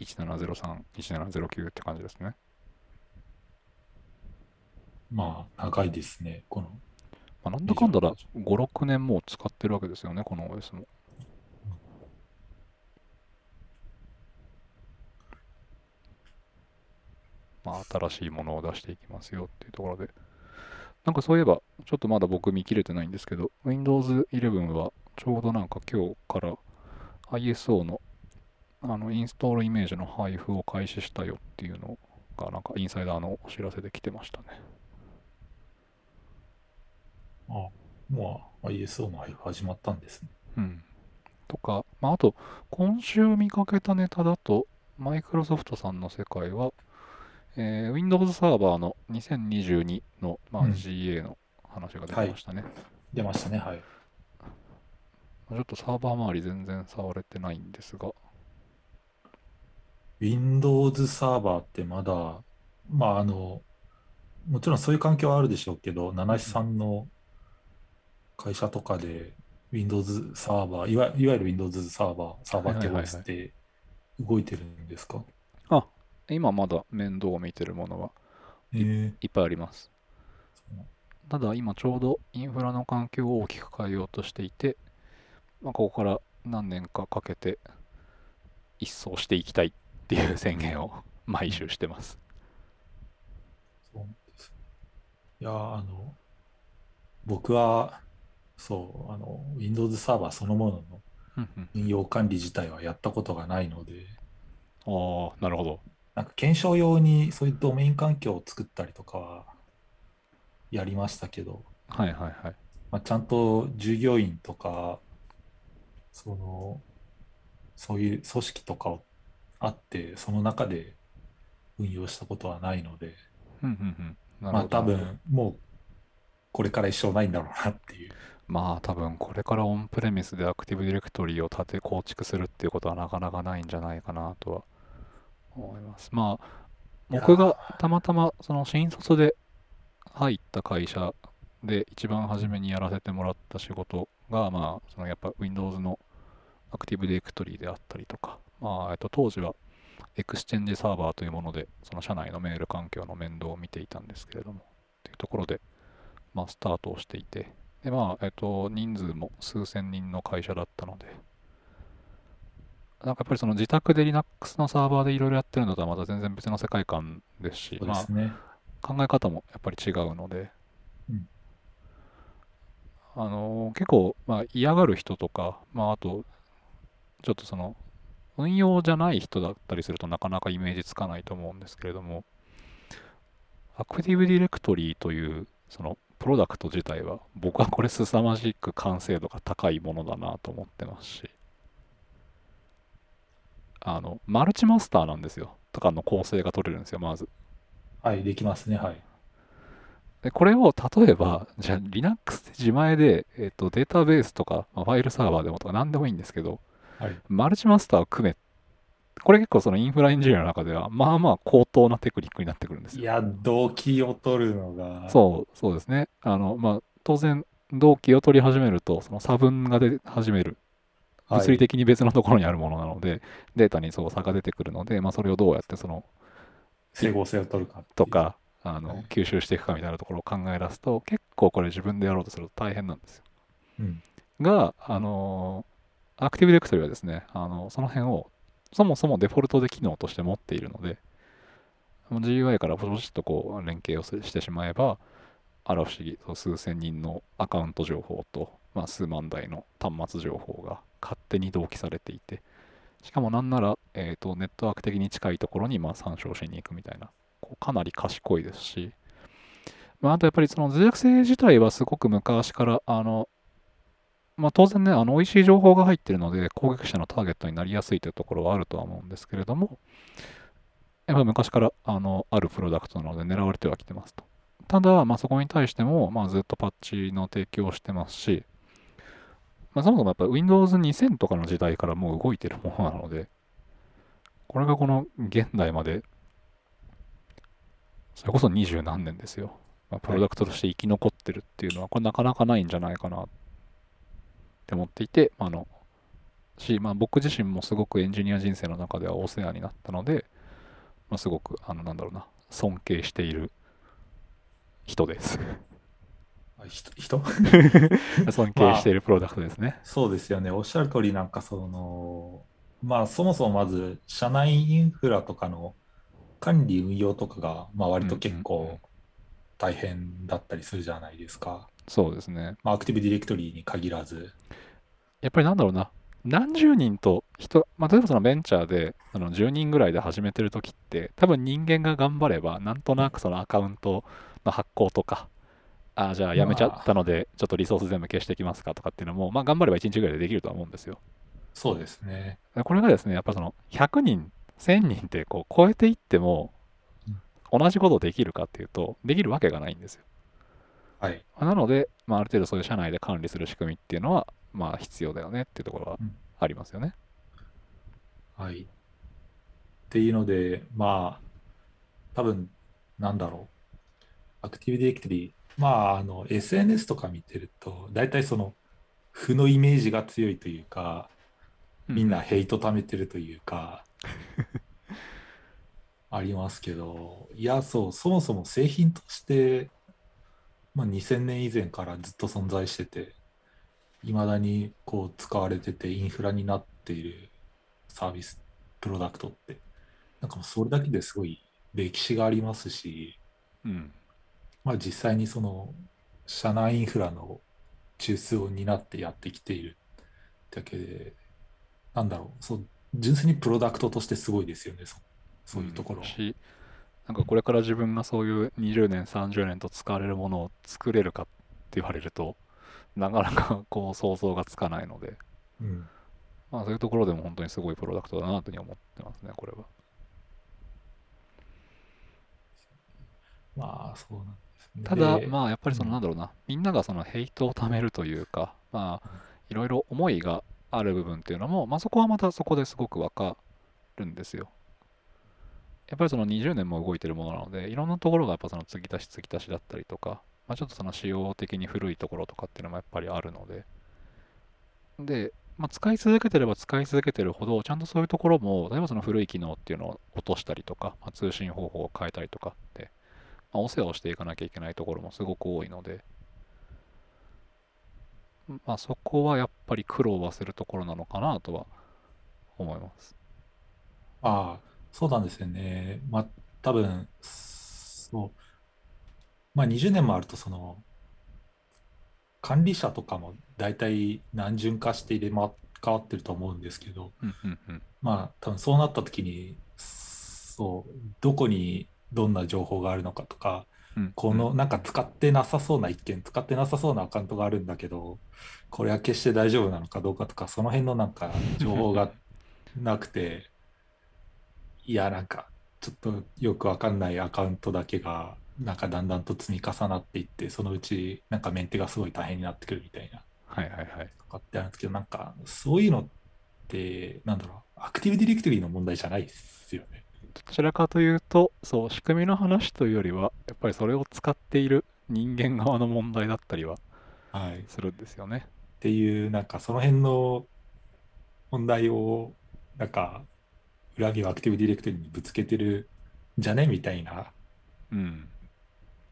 1703、1709って感じですね。まあ、長いですね。この、まあ、なんだかんだだ5、6年もう使ってるわけですよね、この OS も。まあ、新しいものを出していきますよっていうところで。なんかそういえば、ちょっとまだ僕見切れてないんですけど、Windows 11はちょうどなんか今日から ISO のあのインストールイメージの配布を開始したよっていうのが、なんかインサイダーのお知らせで来てましたね。あ、もう ISO の配布始まったんですね。うん。とか、まあ、あと、今週見かけたネタだと、マイクロソフトさんの世界は、えー Windows サーバーの2022の、まあ、うん GA の話が出てましたね。出ましたね。はい。ちょっとサーバー周り全然触れてないんですが、Windows サーバーってまだ、まあ、あの、もちろんそういう環境はあるでしょうけど、七七さんの会社とかで Windows サーバー、いわいわゆる Windows サーバー、サーバーってって動いてるんですか？あ、今まだ面倒を見てるものはええ。いっぱいあります。ただ今ちょうどインフラの環境を大きく変えようとしていて、まあ、ここから何年かかけて一掃していきたいっていう宣言を毎週してます。そうです。いや、あの、僕はそう、あの、Windows サーバーそのものの運用管理自体はやったことがないので、ああ、なるほど。なんか検証用にそういうドメイン環境を作ったりとかはやりましたけど、はいはいはい。まあ、ちゃんと従業員とか、その、そういう組織とかをあって、その中で運用したことはないので、うんうんうん。なるまあ多分もうこれから一生ないんだろうなっていう。まあ多分これからオンプレミスでアクティブディレクトリを立て構築するっていうことはなかなかないんじゃないかなとは思います。まあ僕がたまたまその新卒で入った会社で一番初めにやらせてもらった仕事がまあそのやっぱ Windows の Active Directory であったりとかまあえっと当時は Exchange Server というものでその社内のメール環境の面倒を見ていたんですけれどもっていうところでまあスタートをしていてでまあえっと人数も数千人の会社だったのでなんかやっぱりその自宅で Linux のサーバーでいろいろやってるのとはまた全然別の世界観ですし、すね。あ、考え方もやっぱり違うので、うんあのー結構、まあ、嫌がる人とか、まあ、あとちょっとその運用じゃない人だったりするとなかなかイメージつかないと思うんですけれどもアクティブディレクトリというそのプロダクト自体は僕はこれ凄まじく完成度が高いものだなと思ってますしあのマルチマスターなんですよとかの構成が取れるんですよまずはい、できますね。はい。でこれを例えばじゃあ Linux で自前で、えっとデータベースとか、まあファイルサーバーでもとか何でもいいんですけどはい。マルチマスターを組めこれ結構そのインフラエンジニアの中ではまあまあ高等なテクニックになってくるんですよいや、動機を取るのが、そう、そうですね。あの、まあ、当然、同期を取り始めると、その差分が出始める。はい物理的に別のところにあるものなので、データにそう差が出てくるので、まあ、それをどうやってその、整合性を取るかと。か、あはのい、吸収していくかみたいなところを考え出すと、結構これ自分でやろうとすると大変なんですよ。うん。が、あのーアクティブディレクトリはですね、あのその辺をそもそもデフォルトで機能として持っているので、GUI からポチッとこう連携をしてしまえば、あら不思議、そ数千人のアカウント情報と、まあ、数万台の端末情報が勝手に同期されていて、しかもなんなら、えー、とネットワーク的に近いところにまあ参照しに行くみたいな、こうかなり賢いですし、まあ、あとやっぱりその脆弱性自体はすごく昔から、あの、まあ、当然ね、あの、美味しい情報が入ってるので、攻撃者のターゲットになりやすいというところはあるとは思うんですけれども、やっぱり昔から、あの、あるプロダクトなので狙われてはきてますと。ただ、まあ、そこに対しても、まあ、ずっとパッチの提供をしてますし、まあ、そもそもやっぱ Windows 2000とかの時代からもう動いてるものなので、これがこの現代まで、それこそ二十何年ですよ。まあ、プロダクトとして生き残ってるっていうのは、これなかなかないんじゃないかなって思っていて、まああのし、まあ、僕自身もすごくエンジニア人生の中ではお世話になったので、まあ、すごく、あの、なんだろうな、尊敬している人です。あ人人？[LAUGHS] 尊敬しているプロダクトですね。そうですよね。おっしゃる通り、なんかその、まあそもそもまず、社内インフラとかの管理運用とかが、まあ割と結構大変だったりするじゃないですか。そうですね。まあアクティブディレクトリに限らず。やっぱりなんだろうな、何十人と人、まあ、例えばそのベンチャーであの10人ぐらいで始めてる時って、多分人間が頑張れば、なんとなくそのアカウントの発行とか、ああ、じゃあやめちゃったので、ちょっとリソース全部消していきますかとかっていうのも、まあ頑張れば1日ぐらいでできるとは思うんですよ。そうですね。これがですね、やっぱその100人、1000人ってこう超えていっても、同じことできるかっていうと、できるわけがないんですよ。はい。なので、まあ、ある程度そういう社内で管理する仕組みっていうのは、まあ必要だよねっていうところはうんありますよね。はい。っていうので、まあ、多分、なんだろう。アクティブディレクトリ、まあ、あの、SNS とか見てると、大体その、負のイメージが強いというか、みんなヘイト貯めてるというか、[LAUGHS] ありますけど、いや、そう、そもそも製品として、まあ、2000年以前からずっと存在してて、いまだにこう使われててインフラになっているサービス、プロダクトって、なんかもうそれだけですごい歴史がありますし、うん。まあ実際にその社内インフラの中枢を担ってやってきているだけで、なんだろう、そう、純粋にプロダクトとしてすごいですよね、そそういうところ。んしなんかこれから自分がそういう20年30年と使われるものを作れるかって言われるとなかなかこう想像がつかないのでうん。まあそういうところでも本当にすごいプロダクトだなというふうに思ってますねこれは。まあ、そうなんですね。ただでまあやっぱりそのうん。なんだろうなみんながそのヘイトを貯めるというかまあいろいろ思いがある部分っていうのもまあそこはまたそこですごくわかるんですよやっぱりその20年も動いてるものなのでいろんなところがやっぱその継ぎ足し継ぎ足しだったりとか、まあ、ちょっとその仕様的に古いところとかっていうのもやっぱりあるので。で、まあ、使い続けてれば使い続けてるほどちゃんとそういうところも例えばその古い機能っていうのを落としたりとか、まあ、通信方法を変えたりとかって、まあ、お世話をしていかなきゃいけないところもすごく多いので。まあそこはやっぱり苦労はするところなのかなとは思います。ああ、そうなんですよね。まあ、多分、そう。まあ、20年もあると、その、管理者とかも大体何順化して入れ替わってると思うんですけど、うんうんうんまあ、多分そうなった時に、そう、どこにどんな情報があるのかとか、うんこのなんか使ってなさそうな一件、使ってなさそうなアカウントがあるんだけど、これは決して大丈夫なのかどうかとか、その辺のなんか情報がなくて、いや、なんかちょっとよくわかんないアカウントだけが、なんかだんだんと積み重なっていって、そのうちなんかメンテがすごい大変になってくるみたいな、はいはいはい。とかってあるんですけど、なんかそういうのって、なんだろう、アクティブディレクトリの問題じゃないですよね。どちらかというと、そう、仕組みの話というよりは、やっぱりそれを使っている人間側の問題だったりははい。するんですよね。っていう、なんかその辺の問題を、なんか、裏木をアクティブディレクトリにぶつけてるんじゃね？みたいなうん。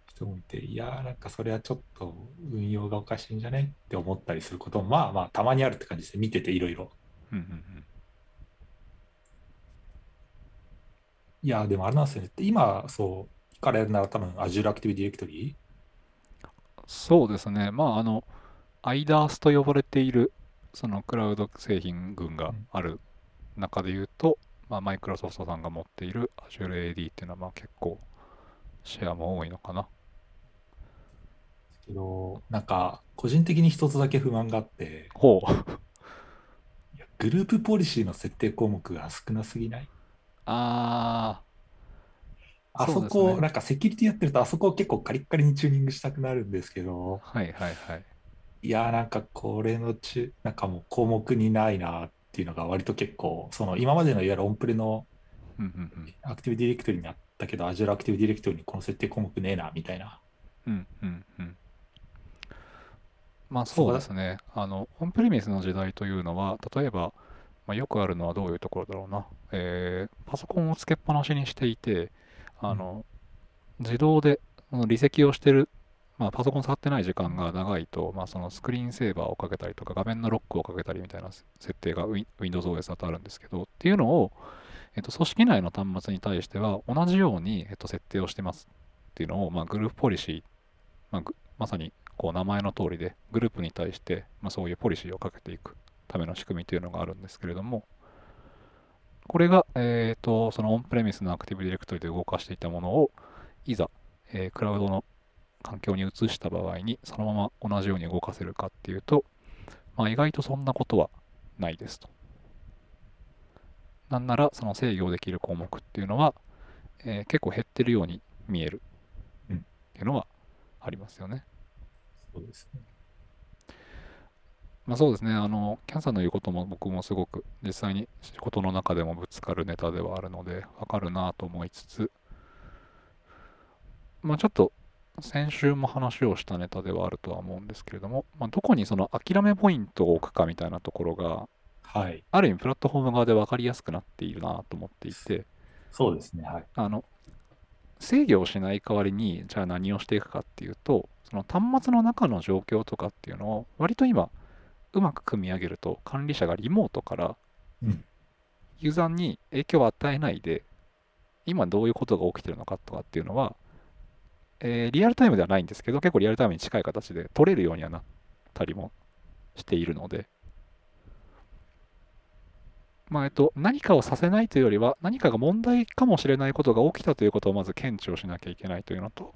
人もいて、いやー、なんかそれはちょっと運用がおかしいんじゃね？って思ったりすることも、まあまあ、たまにあるって感じですね。見てていろいろ。うんうんうん。いやー、でもあれなんですよね。今、そう、からやるなら多分 Azure Active Directory? そうですね。まあ、あの、IDAS と呼ばれている、そのクラウド製品群がある中で言うと、まあ、マイクロソフトさんが持っている Azure AD っていうのは、まあ結構、シェアも多いのかな。けど、なんか、個人的に一つだけ不満があって、ほう。グループポリシーの設定項目が少なすぎない？ああそそこ、ねなんかセキュリティやってると、あそこを結構カリッカリにチューニングしたくなるんですけど、ー、はいはいはい。いやー、なんかこれのち、なんかもう項目にないなっていうのが割と結構、その今までのいわゆるオンプレのうんうんアクティブディレクトリにあったけど、Azure アクティブディレクトリにこの設定項目ねえな、みたいな。うん。うんうんうん。まあそうですね。あの、オンプレミスの時代というのは、例えば、まあ、よくあるのはどういうところだろうな。えーパソコンをつけっぱなしにしていて、あの、自動でその離席をしてる、まあ、パソコン触ってない時間が長いと、まあ、そのスクリーンセーバーをかけたりとか、画面のロックをかけたりみたいな設定が WindowsOS だとあるんですけど、っていうのを、えっと、組織内の端末に対しては同じように、えっと、設定をしてますっていうのを、まあ、グループポリシー、まあ、まさにこう名前の通りで、グループに対して、まあ、そういうポリシーをかけていくための仕組みというのがあるんですけれども、これが、えー、とそのオンプレミスのアクティブディレクトリで動かしていたものを、いざ、えークラウドの環境に移した場合に、そのまま同じように動かせるかっていうと、まあ、意外とそんなことはないですと。なんなら、その制御できる項目っていうのは、えー結構減ってるように見えるうんっていうのはありますよね。そうですね。まあそうですね、あの、キャンさんの言うことも僕もすごく実際に仕事の中でもぶつかるネタではあるので、わかるなと思いつつ、まあちょっと先週も話をしたネタではあるとは思うんですけれども、まあ、どこにその諦めポイントを置くかみたいなところが、はい。ある意味プラットフォーム側で分かりやすくなっているなと思っていて、そうですね。はい。あの、制御をしない代わりに、じゃあ何をしていくかっていうと、その端末の中の状況とかっていうのを、割と今、うまく組み上げると、管理者がリモートからうん、ユーザーに影響を与えないで、今どういうことが起きてるのかとかっていうのは、えーリアルタイムではないんですけど、結構リアルタイムに近い形で取れるようにはなったりもしているので、まあえっと、何かをさせないというよりは、何かが問題かもしれないことが起きたということをまず検知をしなきゃいけないというのと、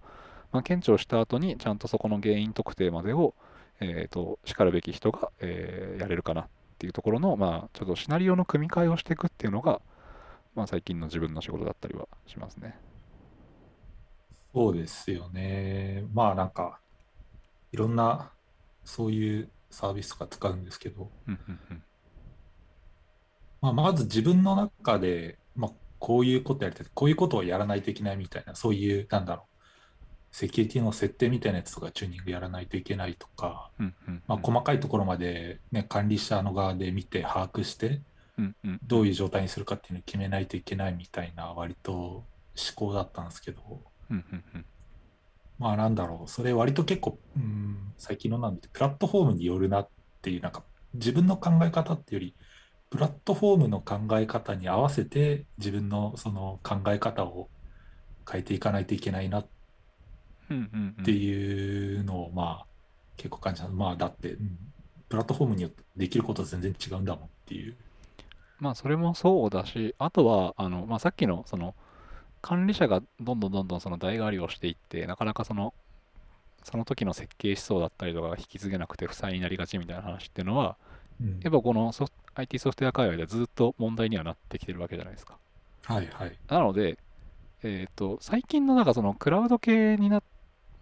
まあ、検知をした後にちゃんとそこの原因特定までを、えー、としかるべき人が、えーやれるかなっていうところの、まあ、ちょっとシナリオの組み替えをしていくっていうのが、まあ、最近の自分の仕事だったりはしますね。そうですよね。まあなんか、いろんなそういうサービスとか使うんですけど、まあ、まず自分の中で、まあ、こういうことやりたい、こういうことをやらないといけないみたいな、そういう、なんだろう、セキュリティの設定みたいなやつとかチューニングやらないといけないとか、まあ、細かいところまで、ね、管理者の側で見て把握して、どういう状態にするかっていうのを決めないといけないみたいな、割と思考だったんですけど、うんうんうんまあなんだろう、それ割と結構、うん、最近のなんで、プラットフォームによるなっていう、なんか自分の考え方っていうより、プラットフォームの考え方に合わせて自分のその考え方を変えていかないといけないなっていうのを、まあ結構感じた。まあだって、うんプラットフォームによってできることは全然違うんだもんっていう。まあそれもそうだし、あとはあの、まあ、さっきのその管理者がどんどんどんどんその代替わりをしていって、なかなかそのその時の設計思想だったりとかが引き継げなくて負債になりがちみたいな話っていうのは、うんやっぱこのソフ IT ソフトウェア界隈ではずっと問題にはなってきてるわけじゃないですか。はいはい。なので、えっ、と、最近のなんかそのクラウド系にな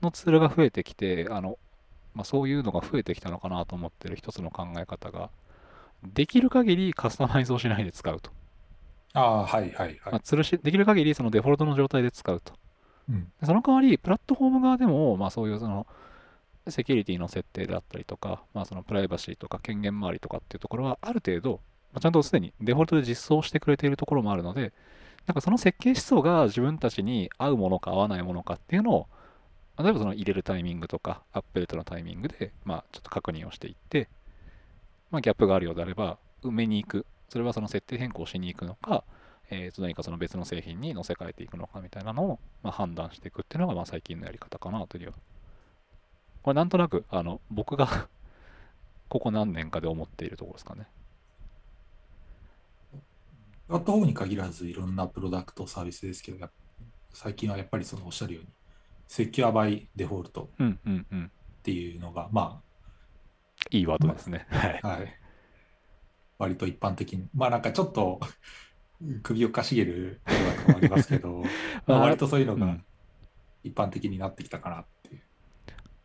のツールが増えてきて、あの、まあ、そういうのが増えてきたのかなと思ってる一つの考え方が、できる限りカスタマイズをしないで使うと。ああ、はいはいはい。まあ、吊るし、できる限りそのデフォルトの状態で使うと。うんでその代わり、プラットフォーム側でも、まあそういうその、セキュリティの設定であったりとか、まあそのプライバシーとか権限周りとかっていうところは、ある程度、まあちゃんとすでにデフォルトで実装してくれているところもあるので、なんかその設計思想が自分たちに合うものか合わないものかっていうのを、例えばその入れるタイミングとか、アップデートのタイミングで、まあちょっと確認をしていって、まあギャップがあるようであれば、埋めに行く。それはその設定変更しに行くのか、えーと何かその別の製品に乗せ替えていくのかみたいなのを、まあ、判断していくっていうのがまあ最近のやり方かなという。これなんとなくあの僕が [LAUGHS] ここ何年かで思っているところですかね。プラットフォームに限らずいろんなプロダクトサービスですけど、最近はやっぱりそのおっしゃるように、セキュアバイデフォルトっうんうんうん。ていうのが、まいいワードですね。はい。あ、はい、割と一般的に、まあなんかちょっと首をかしげるプロダクトもありますけど、[LAUGHS] まあ割とそういうのがうん一般的になってきたかなっていう。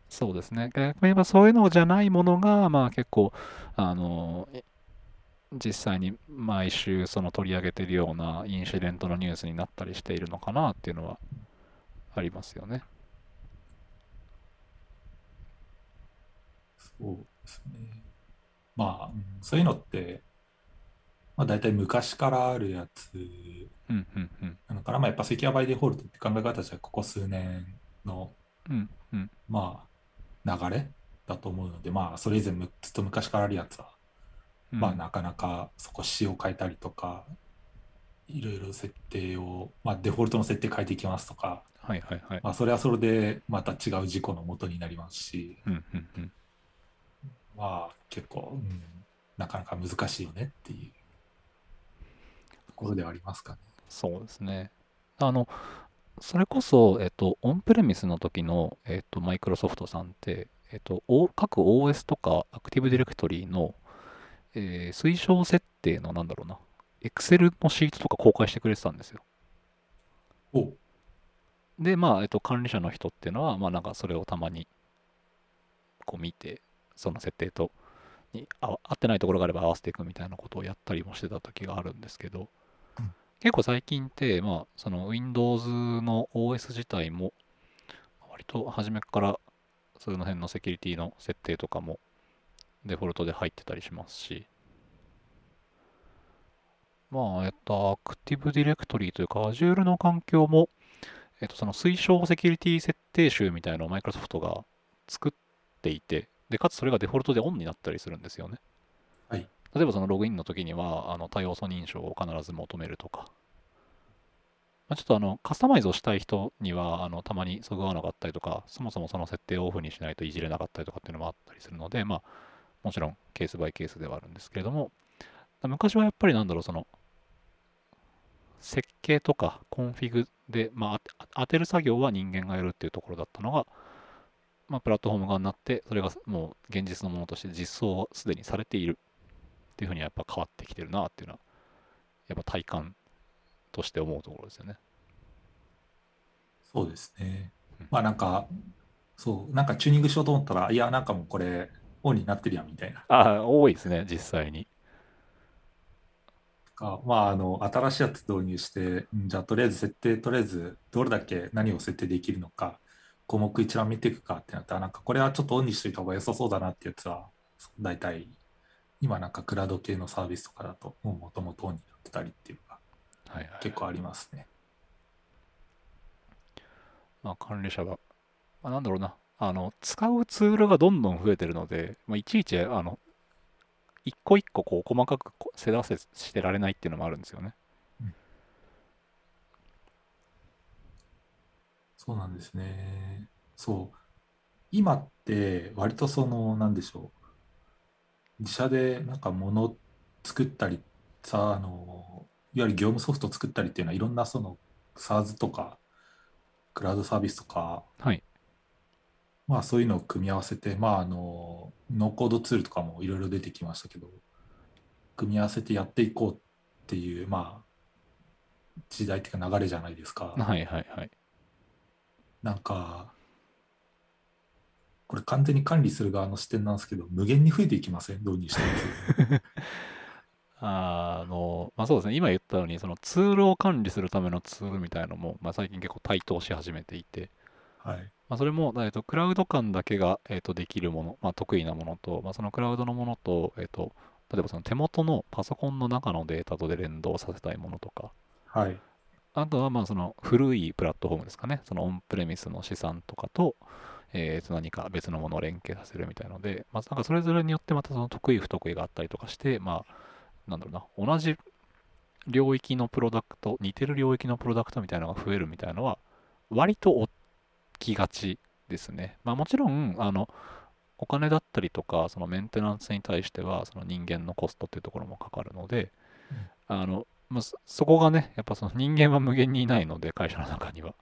そうですね。逆に言えばそういうのじゃないものが、まあ結構、あの、い実際に毎週その取り上げているようなインシデントのニュースになったりしているのかなっていうのはありますよね。そうですね。まあ、うんそういうのって、まあ大体昔からあるやつうんうんうん。なのかな、まあやっぱセキュアバイデフォルトって考え方じゃここ数年のうんうん。まあ、流れだと思うので、まあ、それ以前むずっと昔からあるやつは、うんまあ、なかなかそこ仕様変えたりとか、いろいろ設定を、まあ、デフォルトの設定変えていきますとか、はいはいはい。まあ、それはそれでまた違う事故のもとになりますし、うんうんうん。まあ、結構、うん、なかなか難しいよねっていうところではありますかね。そうですね。あの、それこそ、えっと、オンプレミスの時の、えっと、マイクロソフトさんって、えっと、お各 OS とかアクティブディレクトリの、えー推奨設定の、なんだろうな、Excel のシートとか公開してくれてたんですよ。おで、まあ、えっと、管理者の人っていうのは、まあ、なんかそれをたまに、こう見て、その設定と、にあ合ってないところがあれば合わせていくみたいなことをやったりもしてた時があるんですけど、うん。結構最近って、まあ、その Windows の OS 自体も、割と初めから、その辺のセキュリティの設定とかも、デフォルトで入ってたりしますし、まあ、えっと、アクティブディレクトリというか、Azure の環境も、えっと、その推奨セキュリティ設定集みたいなのをマイクロソフトが作っていて、で、かつそれがデフォルトでオンになったりするんですよね。はい例えばそのログインの時には、あの多要素認証を必ず求めるとか。まあ、ちょっとあのカスタマイズをしたい人にはあのたまにそぐわなかったりとか、そもそもその設定をオフにしないといじれなかったりとかっていうのもあったりするので、まあ、もちろんケースバイケースではあるんですけれども、昔はやっぱりなんだろう、その設計とかコンフィグで、まあ、当て当てる作業は人間がやるっていうところだったのが、まあ、プラットフォーム側になって、それがもう現実のものとして実装はすでにされているっていうふうにやっぱ変わってきてるなっていうのは、やっぱ体感として思うところですよね。そうですねうん。まあなんか、そう、なんかチューニングしようと思ったら、いや、なんかもうこれ、オンになってるやんみたいな。ああ、多いですね、実際に。かまあ、あの、新しいやつ導入して、んじゃあとりあえず設定、とりあえずどれだけ何を設定できるのか、項目一覧見ていくかってなったら、なんかこれはちょっとオンにしといた方が良さそうだなってやつは、大体、今なんかクラウド系のサービスとかだと、もともとオンになってたりっていうのがはいはい。結構ありますね。まあ、管理者が、まあ、なんだろうな、あの、使うツールがどんどん増えてるので、まあ、いちいち、あの、一個一個こう細かくこう世話せしてられないっていうのもあるんですよね。そうなんですね。そう。今って割とその、なんでしょう。自社でなんか物作ったり、さ、あの、いわゆる業務ソフト作ったりっていうのはいろんなその SaaS とかクラウドサービスとか、はい。まあそういうのを組み合わせて、まああの、ノーコードツールとかもいろいろ出てきましたけど、組み合わせてやっていこうっていう、まあ、時代っていうか流れじゃないですか。はいはいはい。なんか、これ完全に管理する側の視点なんですけど、無限に増えていきません？導入してる [LAUGHS] あの、まあ、そうですね、今言ったように、そのツールを管理するためのツールみたいのも、まあ、最近結構台頭し始めていて、はい。まあ、それも、えっと、クラウド間だけが、えっと、できるもの、まあ、得意なものと、まあ、そのクラウドのものと、えっと、例えばその手元のパソコンの中のデータとで連動させたいものとか、はい。あとはまあその古いプラットフォームですかね、そのオンプレミスの資産とかと、えーと何か別のものを連携させるみたいので、まあ、なんかそれぞれによってまたその得意不得意があったりとかして、まあ、なんだろうな、同じ領域のプロダクト、似てる領域のプロダクトみたいなのが増えるみたいなのは、割と起きがちですね。まあもちろん、あの、お金だったりとか、そのメンテナンスに対しては、その人間のコストっていうところもかかるので、あの、まあ、そそこがね、やっぱその人間は無限にいないので、会社の中には。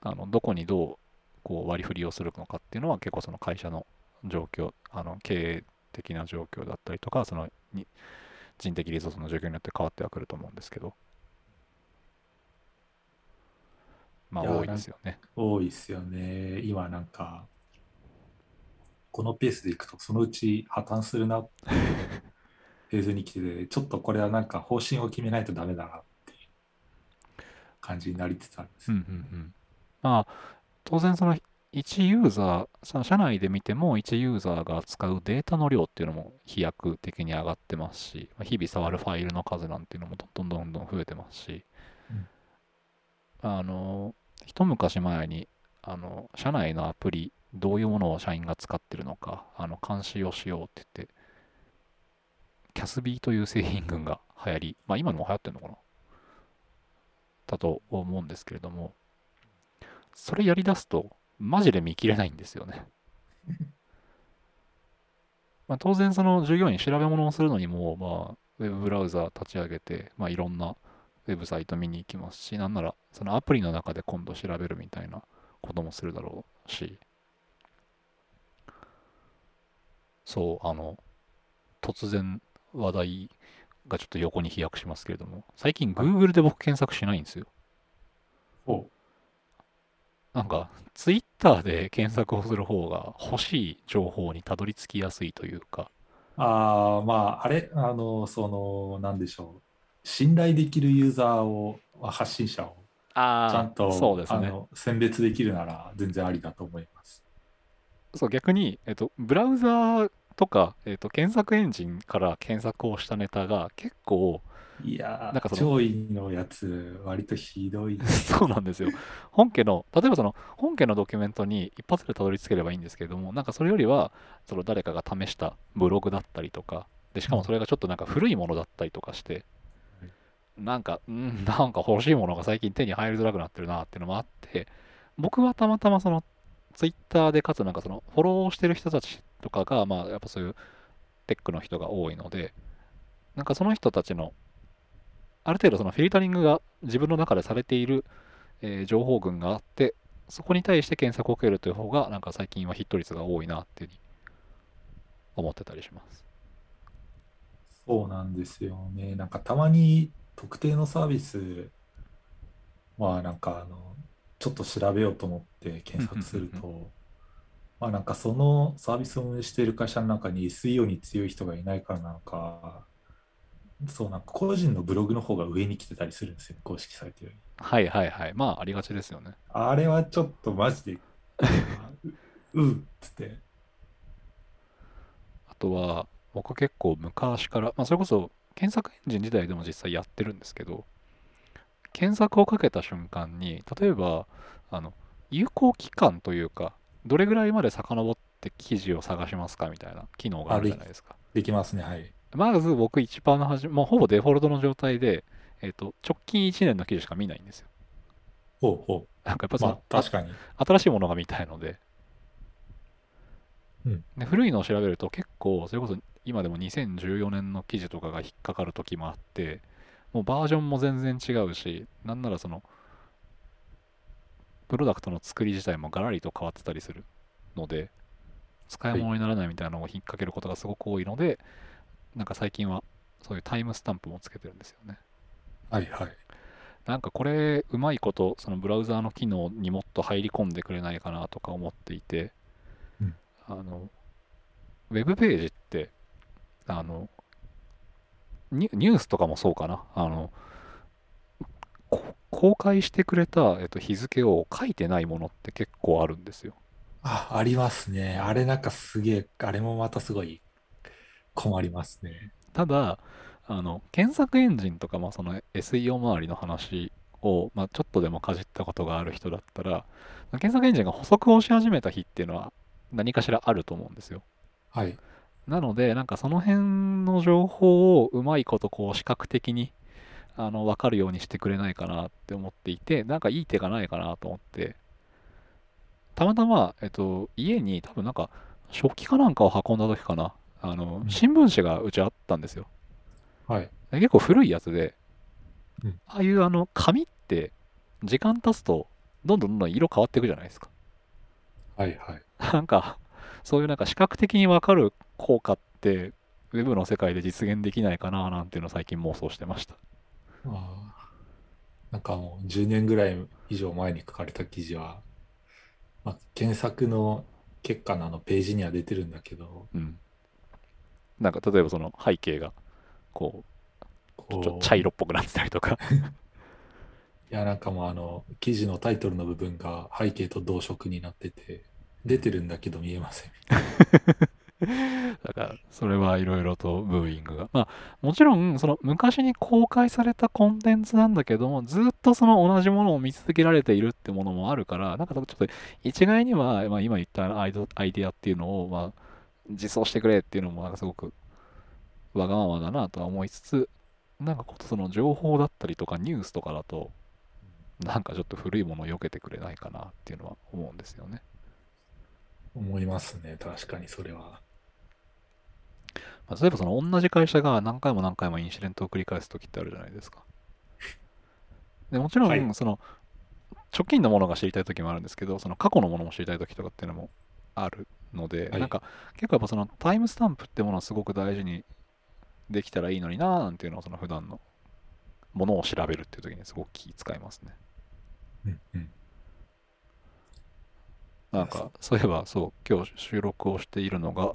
あの、どこにどう、こう割り振りをするのかっていうのは結構その会社の状況、あの、経営的な状況だったりとか、そのに人的リソースの状況によって変わってはくると思うんですけど。まあ多いですよね。多いっすよね。今なんか、このペースでいくと、そのうち破綻するなって [LAUGHS] フェーズに来てて、ちょっとこれはなんか方針を決めないとダメだなっていう感じになりつつあるんです。うんうんうん。まあ、当然その1ユーザー、その社内で見ても1ユーザーが使うデータの量っていうのも飛躍的に上がってますし、日々触るファイルの数なんていうのもどんどんどんどん増えてますし、あの、一昔前に、あの、社内のアプリ、どういうものを社員が使ってるのか、あの、監視をしようって言って、キャスビーという製品群が流行り、まあ今も流行ってるのかな？だと思うんですけれども、それやりだすと、マジで見切れないんですよね。[LAUGHS] まあ、当然、その従業員調べ物をするのにも、まあ、ウェブブラウザ立ち上げて、まあ、いろんなウェブサイト見に行きますし、なんなら、そのアプリの中で今度調べるみたいなこともするだろうし、そう、あの、突然話題がちょっと横に飛躍しますけれども、最近 Google で僕検索しないんですよ。おなんか、ツイッターで検索をする方が欲しい情報にたどり着きやすいというか、ああ、まあ、あれ、あの、その、なんでしょう。信頼できるユーザーを、発信者をあちゃんと、そうですね。あの選別できるなら全然ありだと思います。そう、逆に、えっと、ブラウザーとか、えっと、検索エンジンから検索をしたネタが結構、いやー、なんかその上位のやつ、割とひどい。[LAUGHS] そうなんですよ。本家の、例えばその、本家のドキュメントに一発でたどり着ければいいんですけれども、なんかそれよりは、その誰かが試したブログだったりとか、で、しかもそれがちょっとなんか古いものだったりとかして、なんか、うん、なんか欲しいものが最近手に入りづらくなってるなっていうのもあって、僕はたまたまそのツイッターでかつなんかそのフォローしてる人たちとかが、まあやっぱそういうテックの人が多いので、なんかその人たちのある程度そのフィルタリングが自分の中でされている、えー情報群があって、そこに対して検索をかけるという方が、なんか最近はヒット率が多いなっていうふうに思ってたりします。そうなんですよね。なんかたまに特定のサービス、まあなんかあの、ちょっと調べようと思って検索するうんと、まあなんかそのサービスを運営している会社の中に SEO に強い人がいないからなのか、そうなんか個人のブログの方が上に来てたりするんですよね、公式サイトより。はいはいはい。まあありがちですよね。あれはちょっとマジで、う、うっつって。あとは、僕結構昔から、まあそれこそ検索エンジン自体でも実際やってるんですけど、検索をかけた瞬間に、例えば、あの、有効期間というか、どれぐらいまで遡って記事を探しますかみたいな機能があるじゃないですか。できますね、はい。まず僕一番の始め、もうほぼデフォルトの状態で、えっ、と、直近1年の記事しか見ないんですよ。ほうほう。なんかやっぱその、まあ確かに。新しいものが見たいので,、うんで古いのを調べると結構それこそ今でも2014年の記事とかが引っかかる時もあってもうバージョンも全然違うしなんならそのプロダクトの作り自体もガラリと変わってたりするので使い物にならないみたいなのを引っ掛けることがすごく多いので、なんか最近はそういうタイムスタンプもつけてるんですよねはいはい。なんかこれうまいことそのブラウザーの機能にもっと入り込んでくれないかなとか思っていて、うんあのウェブページってあのニュニュースとかもそうかなあのこ公開してくれた、えっと、日付を書いてないものって結構あるんですよ。あ、ありますね。あれなんかすげえ、あれもまたすごい困りますね。ただあの検索エンジンとか、まあ、その SEO 周りの話を、まあ、ちょっとでもかじったことがある人だったら検索エンジンが補足をし始めた日っていうのは何かしらあると思うんですよはい。なのでなんかその辺の情報をうまいことこう視覚的にあの分かるようにしてくれないかなって思っていてなんかいい手がないかなと思って。たまたま、えっと、家に多分なんか食器かなんかを運んだ時かな。あのうん。新聞紙がうちあったんですよ。はい。で結構古いやつで、うん。ああいうあの紙って時間経つとどんどんどんどん色変わっていくじゃないですか。はいはい。なんかそういうなんか視覚的に分かる効果ってウェブの世界で実現できないかななんていうのを最近妄想してました。ああ。なんかもう10年ぐらい以上前に書かれた記事は、まあ、検索の結果のあのページには出てるんだけど、うん。なんか例えばその背景がこうちょこう。茶色っぽくなってたりとか。[LAUGHS] [LAUGHS] いや、なんかもうあの、記事のタイトルの部分が背景と同色になってて、出てるんだけど見えません。[LAUGHS] だからそれはいろいろとブーイングがまあもちろんその昔に公開されたコンテンツなんだけどもずっとその同じものを見続けられているってものもあるからなんかちょっと一概には、まあ、今言ったアイドアイデアっていうのを、まあ、実装してくれっていうのもなんかすごくわがままだなとは思いつつなんかことその情報だったりとかニュースとかだとなんかちょっと古いものを避けてくれないかなっていうのは思うんですよね。思いますね。確かにそれは。まあ、例えばその同じ会社が何回も何回もインシデントを繰り返す時ってあるじゃないですか。でもちろはいんその直近のものが知りたい時もあるんですけどその過去のものも知りたい時とかっていうのもあるので、はいなんか結構やっぱそのタイムスタンプってものはすごく大事にできたらいいのになーなんていうのをその普段のものを調べるっていう時にすごく気使いますね。うんうん。なんかそういえばそう今日収録をしているのが、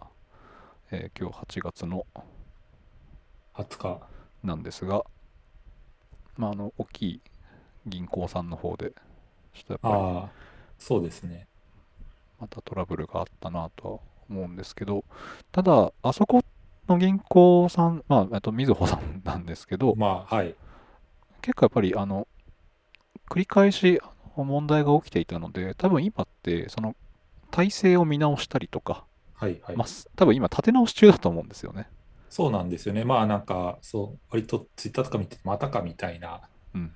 えー今日8月の20日。なんですが、まあ、あの大きい銀行さんの方で、ちょっとやっぱりああ、そうですね。またトラブルがあったなとは思うんですけど、ただ、あそこの銀行さん、まあ、あとみずほさんなんですけど、まあ、はい。結構やっぱり、あの、繰り返しあの問題が起きていたので、多分今って、その体制を見直したりとか、はいはいまあ。す多分今立て直し中だと思うんですよね。そうなんですよね。まあなんか、そう、割とツイッターとか見てて、またかみたいなうん。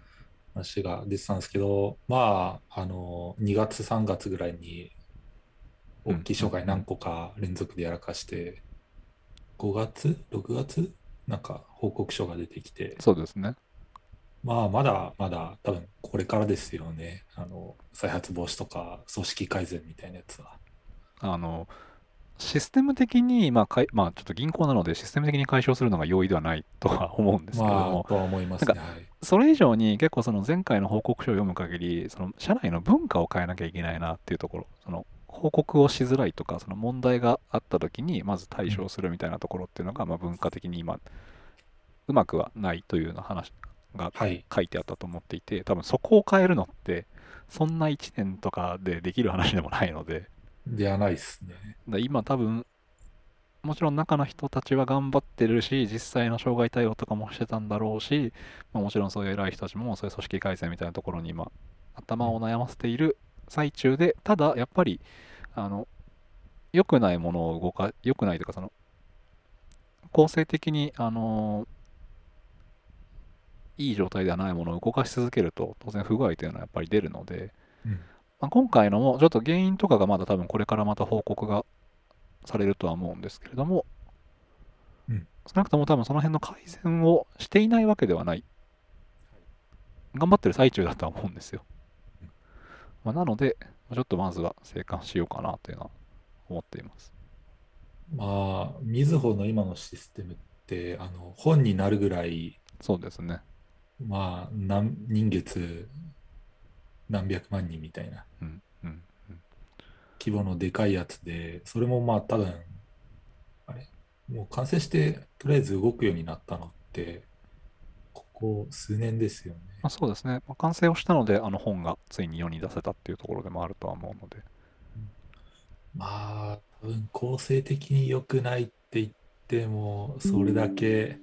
話が出てたんですけど、まあ、あの、2月、3月ぐらいに、大きい障害何個か連続でやらかして、5月 ?6 月？なんか報告書が出てきて、そうですね。まあ、まだまだ多分これからですよね。あの、再発防止とか組織改善みたいなやつは。あの、システム的に、まあ、かいまあ、ちょっと銀行なので、システム的に解消するのが容易ではないとは思うんですけれどまあ、も、とは思いますね。それ以上に結構その前回の報告書を読む限り、その社内の文化を変えなきゃいけないなっていうところ、その報告をしづらいとか、その問題があった時にまず対処するみたいなところっていうのが、まあ文化的に今、うまくはないというような話がはい。書いてあったと思っていて、多分そこを変えるのって、そんな1年とかでできる話でもないので、ではないですね。だ今多分もちろん中の人たちは頑張ってるし実際の障害対応とかもしてたんだろうし、まあ、もちろんそういう偉い人たちもそういう組織改善みたいなところに今頭を悩ませている最中でただやっぱりあの良くないものを動か良くないというかその構成的にあのいい状態ではないものを動かし続けると当然不具合というのはやっぱり出るので、うん。まあ、今回のもちょっと原因とかがまだ多分これからまた報告がされるとは思うんですけれども、うん。少なくとも多分その辺の改善をしていないわけではない。頑張ってる最中だとは思うんですよ、うん。まあ、なのでちょっとまずは生還しようかなというのは思っています。まあ、みずほの今のシステムって、あの、本になるぐらい、そうですねまあ、何人月何百万人みたいな。うんうん規模のでかいやつで、それもまあ多分、あれ、もう完成してとりあえず動くようになったのって、ここ数年ですよね。まあ、そうですね、まあ、完成をしたのであの本がついに世に出せたっていうところでもあるとは思うので。まあ、多分構成的に良くないって言っても、それだけ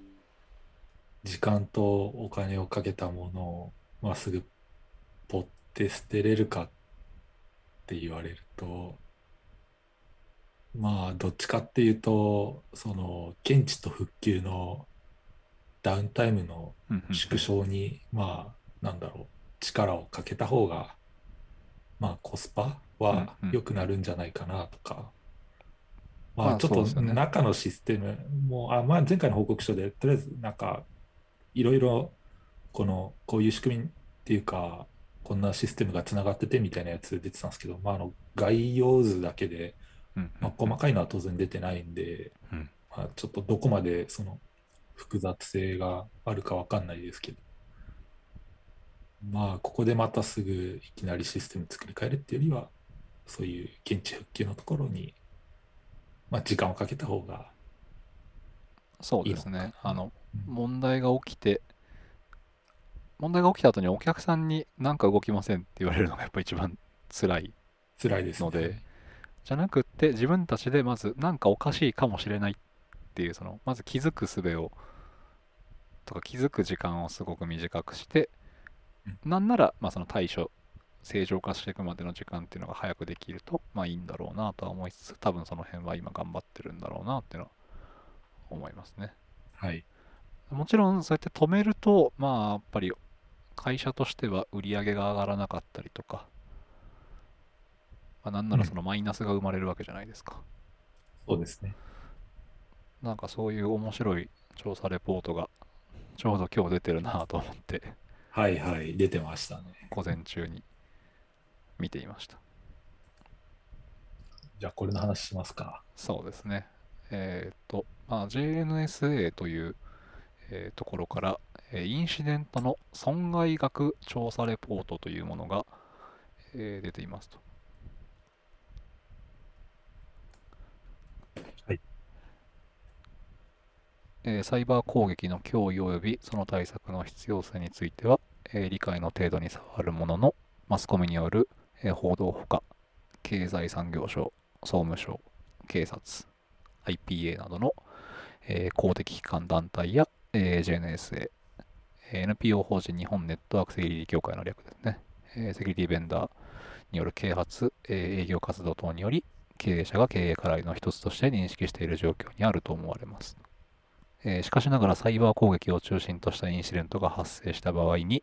時間とお金をかけたものをまっすぐポって捨てれるかって言われると、まあ、どっちかっていうと、その、現地と復旧のダウンタイムの縮小に、まあ、なんだろう、力をかけた方が、まあ、コスパは良くなるんじゃないかなとか、まあまあ、ちょっと中のシステムも、あ、まあ、前回の報告書で、とりあえず、なんか、いろいろ、この、こういう仕組みっていうか、こんなシステムがつながっててみたいなやつ出てたんですけど、まあ、あの、概要図だけで、まあ、細かいのは当然出てないんで、うん。まあ、ちょっとどこまでその複雑性があるかわかんないですけど、まあ、ここでまたすぐいきなりシステム作り変えるっていうよりは、そういう現地復旧のところに、まあ、時間をかけた方が、そうです。ね。あの、うん問題が起きて、問題が起きた後にお客さんになんか動きませんって言われるのがやっぱ一番辛い辛いですね。ので、じゃなくって自分たちでまずなんかおかしいかもしれないっていう、その、まず気づく術を、とか気づく時間をすごく短くして、なんなら、まあその対処、正常化していくまでの時間っていうのが早くできると、まあいいんだろうなとは思いつつ、多分その辺は今頑張ってるんだろうなっていうのは思いますね。はい。もちろんそうやって止めると、まあやっぱり会社としては売り上げが上がらなかったりとか、まあ、なんならそのマイナスが生まれるわけじゃないですか。そうですね。なんかそういう面白い調査レポートがちょうど今日出てるなと思って、はいはい、出てましたね。午前中に見ていました。じゃあ、これの話しますか。そうですね。えっ、と、まあ、JNSA という、えーところから、えーインシデントの損害額調査レポートというものが、えー出ていますと。はい。えーサイバー攻撃の脅威及びその対策の必要性については、えー理解の程度に差はあるものの、マスコミによる、えー報道ほか、経済産業省、総務省、警察、IPA などの、えー公的機関団体や、えー JNSA、え NPO 法人日本ネットワークセキュリティ協会の略ですね、えーセキュリティベンダーによる啓発、えー営業活動等により、経営者が経営課題の一つとして認識している状況にあると思われます。えーしかしながらサイバー攻撃を中心としたインシデントが発生した場合に、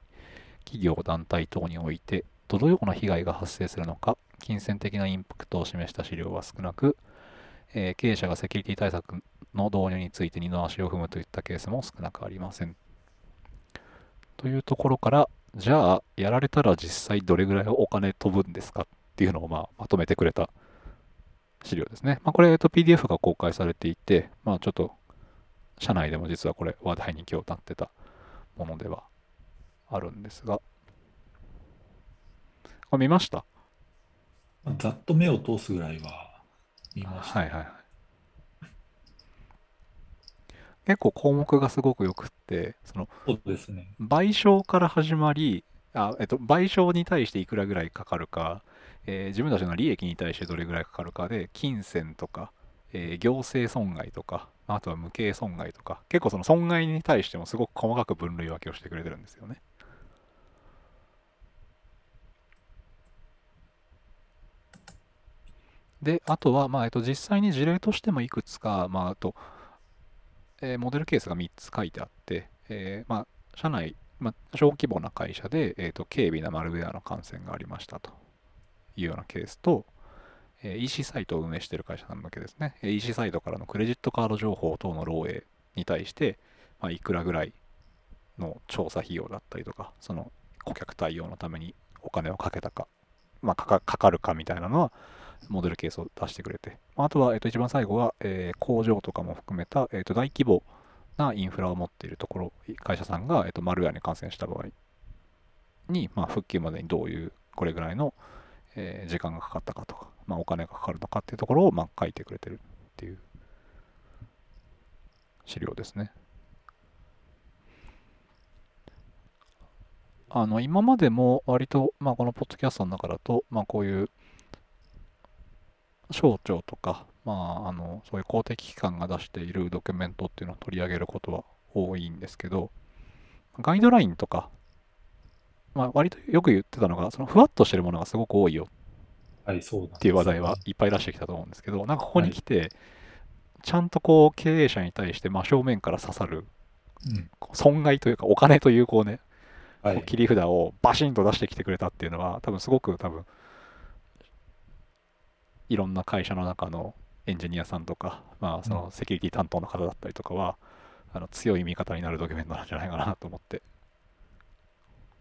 企業、団体等において、どのような被害が発生するのか、金銭的なインパクトを示した資料は少なく、えー経営者がセキュリティ対策の導入について二の足を踏むといったケースも少なくありません。というところから、じゃあ、やられたら実際どれぐらいお金飛ぶんですかっていうのを、まあ、まとめてくれた資料ですね。まあ、これ、えっと、PDF が公開されていて、まあ、ちょっと、社内でも実はこれ話題に今日なってたものではあるんですが、これ見ました？ざっと目を通すぐらいは見ました。はいはいはい。結構項目がすごくよくって、そのそうですね。賠償から始まり、あえっと、賠償に対していくらぐらいかかるか、えー自分たちの利益に対してどれぐらいかかるかで、金銭とか、えー行政損害とか、あとは無形損害とか、結構その損害に対してもすごく細かく分類分けをしてくれてるんですよね。で、あとは、まあえっと、実際に事例としてもいくつか、まあ、あと、えーモデルケースが3つ書いてあって、えーまあ、社内、まあ、小規模な会社で、えーと軽微なマルウェアの感染がありましたというようなケースと、え EC サイトを運営している会社さん向けですね、え EC サイトからのクレジットカード情報等の漏洩に対して、まあ、いくらぐらいの調査費用だったりとか、その顧客対応のためにお金をかけたか、まあ、かかるかみたいなのは、モデルケースを出してくれて、ああとは、えっと一番最後は、えー工場とかも含めた、えっと大規模なインフラを持っているところ、会社さんが、えっとマルウェアに感染した場合に、まあ、復旧までにどういう、これぐらいの、えー時間がかかったかとか、まあ、お金がかかるのかっていうところを、まあ、書いてくれてるっていう資料ですね。あの今までも割と、まあ、このポッドキャストの中だと、まあ、こういう省庁とか、まあ、あのそういう公的機関が出しているドキュメントっていうのを取り上げることは多いんですけど、ガイドラインとか、まあ、割とよく言ってたのが、そのふわっとしてるものがすごく多いよっていう話題はいっぱい出してきたと思うんですけど、なんかここに来て、ちゃんとこう経営者に対して真正面から刺さるうん損害というかお金というこうね、はい。切り札をバシンと出してきてくれたっていうのは多分すごく多分いろんな会社の中のエンジニアさんとか、まあ、そのセキュリティ担当の方だったりとかは、あの強い味方になるドキュメントなんじゃないかなと思って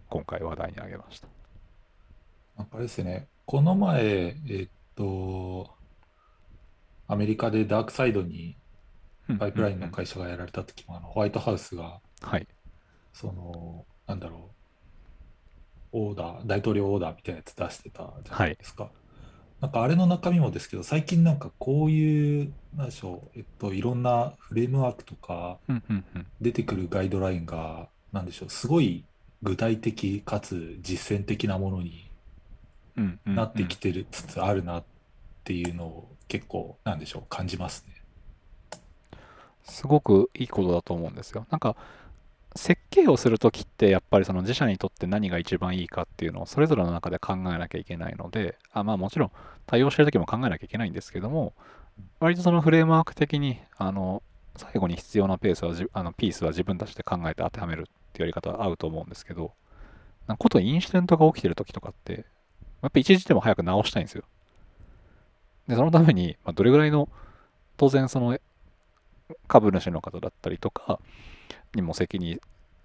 今回話題に挙げました。なんかあれですね、この前、えっと、アメリカでダークサイドにパイプラインの会社がやられた時も、あのホワイトハウスが、はい。その、なんだろう、オーダー、大統領オーダーみたいなやつ出してたじゃないですか。なんかあれの中身もですけど、最近なんかこういう、なんでしょう、えっと、いろんなフレームワークとか。出てくるガイドラインが、なんでしょう、すごい具体的かつ実践的なものになってきてるつつあるなっていうのを結構、なんでしょう、感じますね。すごくいいことだと思うんですよ。なんか設計をするときってやっぱりその自社にとって何が一番いいかっていうのをそれぞれの中で考えなきゃいけないのであまあもちろん対応してるときも考えなきゃいけないんですけども割とそのフレームワーク的にあの最後に必要なペースはあのピースは自分たちで考えて当てはめるっていうやり方は合うと思うんですけどなんことインシデントが起きてるときとかってやっぱ一時でも早く直したいんですよ。でそのために、まあ、どれぐらいの当然その株主の方だったりとかにも責任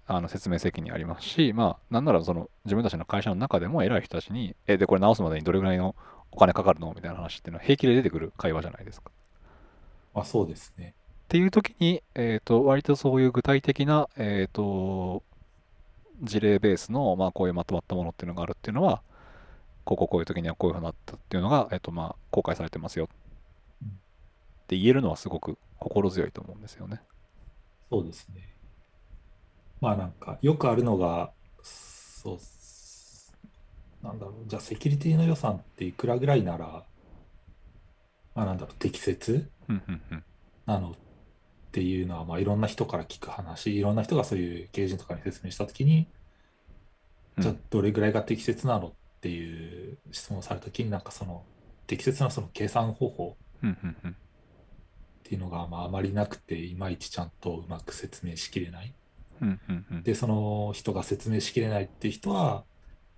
あの説明責任ありますし、まあ、なんならその自分たちの会社の中でも偉い人たちに、え、で、これ直すまでにどれぐらいのお金かかるの？みたいな話っていうのは平気で出てくる会話じゃないですか。まあそうですね。っていう時に、えっ、と、割とそういう具体的な、えっ、と、事例ベースの、まあ、こういうまとまったものっていうのがあるっていうのは、こここういう時にはこういうふうになったっていうのが、えっ、と、まあ、公開されてますよ。うんって言えるのはすごく心強いと思うんですよね。そうですね。まあなんか、よくあるのが、そうっす、なんだろう、じゃあセキュリティの予算っていくらぐらいなら、まあなんだろう、適切？なのっていうのは、まあいろんな人から聞く話、いろんな人がそういう経営陣とかに説明したときに、うんじゃあどれぐらいが適切なのっていう質問をされたときに、なんかその適切なその計算方法。っっていうのがまああまりなくて、いまいちちゃんとうまく説明しきれない。で、その人が説明しきれないっていう人は、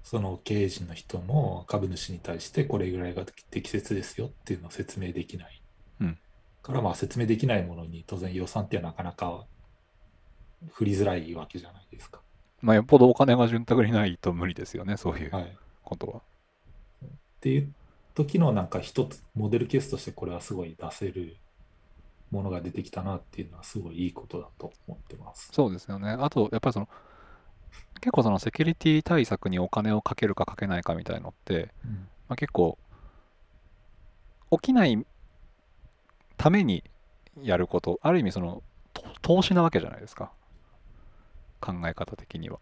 その経営陣の人も株主に対してこれぐらいが適切ですよっていうのを説明できない。うんからまあ説明できないものに当然予算っていうのはなかなか振りづらいわけじゃないですか。まあ、よっぽどお金が潤沢にないと無理ですよね、そういうはい。っことは。ていう時のなんか一つモデルケースとしてこれはすごい出せるものが出てきたなっていうのはすごいいいことだと思ってます。そうですよね。あと、やっぱりその、結構そのセキュリティ対策にお金をかけるかかけないかみたいのって、うんまあ、結構、起きないためにやること、ある意味その、と投資なわけじゃないですか。考え方的には。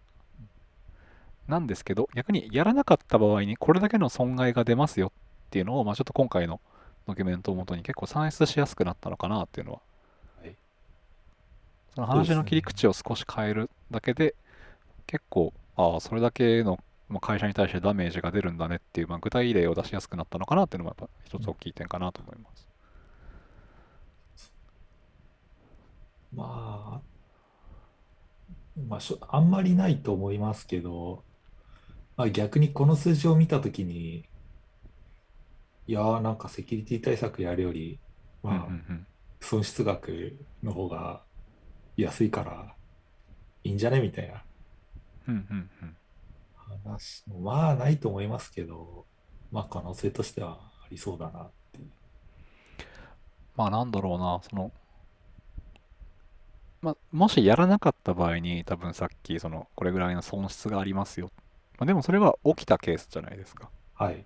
なんですけど、逆にやらなかった場合にこれだけの損害が出ますよっていうのを、まあ、ちょっと今回のドキュメントをもとに結構算出しやすくなったのかなっていうのは、はいその話の切り口を少し変えるだけで、結構、ああ、それだけのまあ会社に対してダメージが出るんだねっていう、まあ、具体例を出しやすくなったのかなっていうのもやっぱ一つ大きい点かなと思います。まあ、まあしょ、あんまりないと思いますけど、まあ、逆にこの数字を見たときに、いやー、なんかセキュリティ対策やるより、まあ、うん損失額の方が安いからいいんじゃねみたいなうんうんうん話も、まあ、ないと思いますけど、まあ、可能性としてはありそうだなっていう。まあなんだろうな、その、まあ、もしやらなかった場合に、多分さっき、その、これぐらいの損失がありますよ。まあ、でもそれは起きたケースじゃないですか。はい。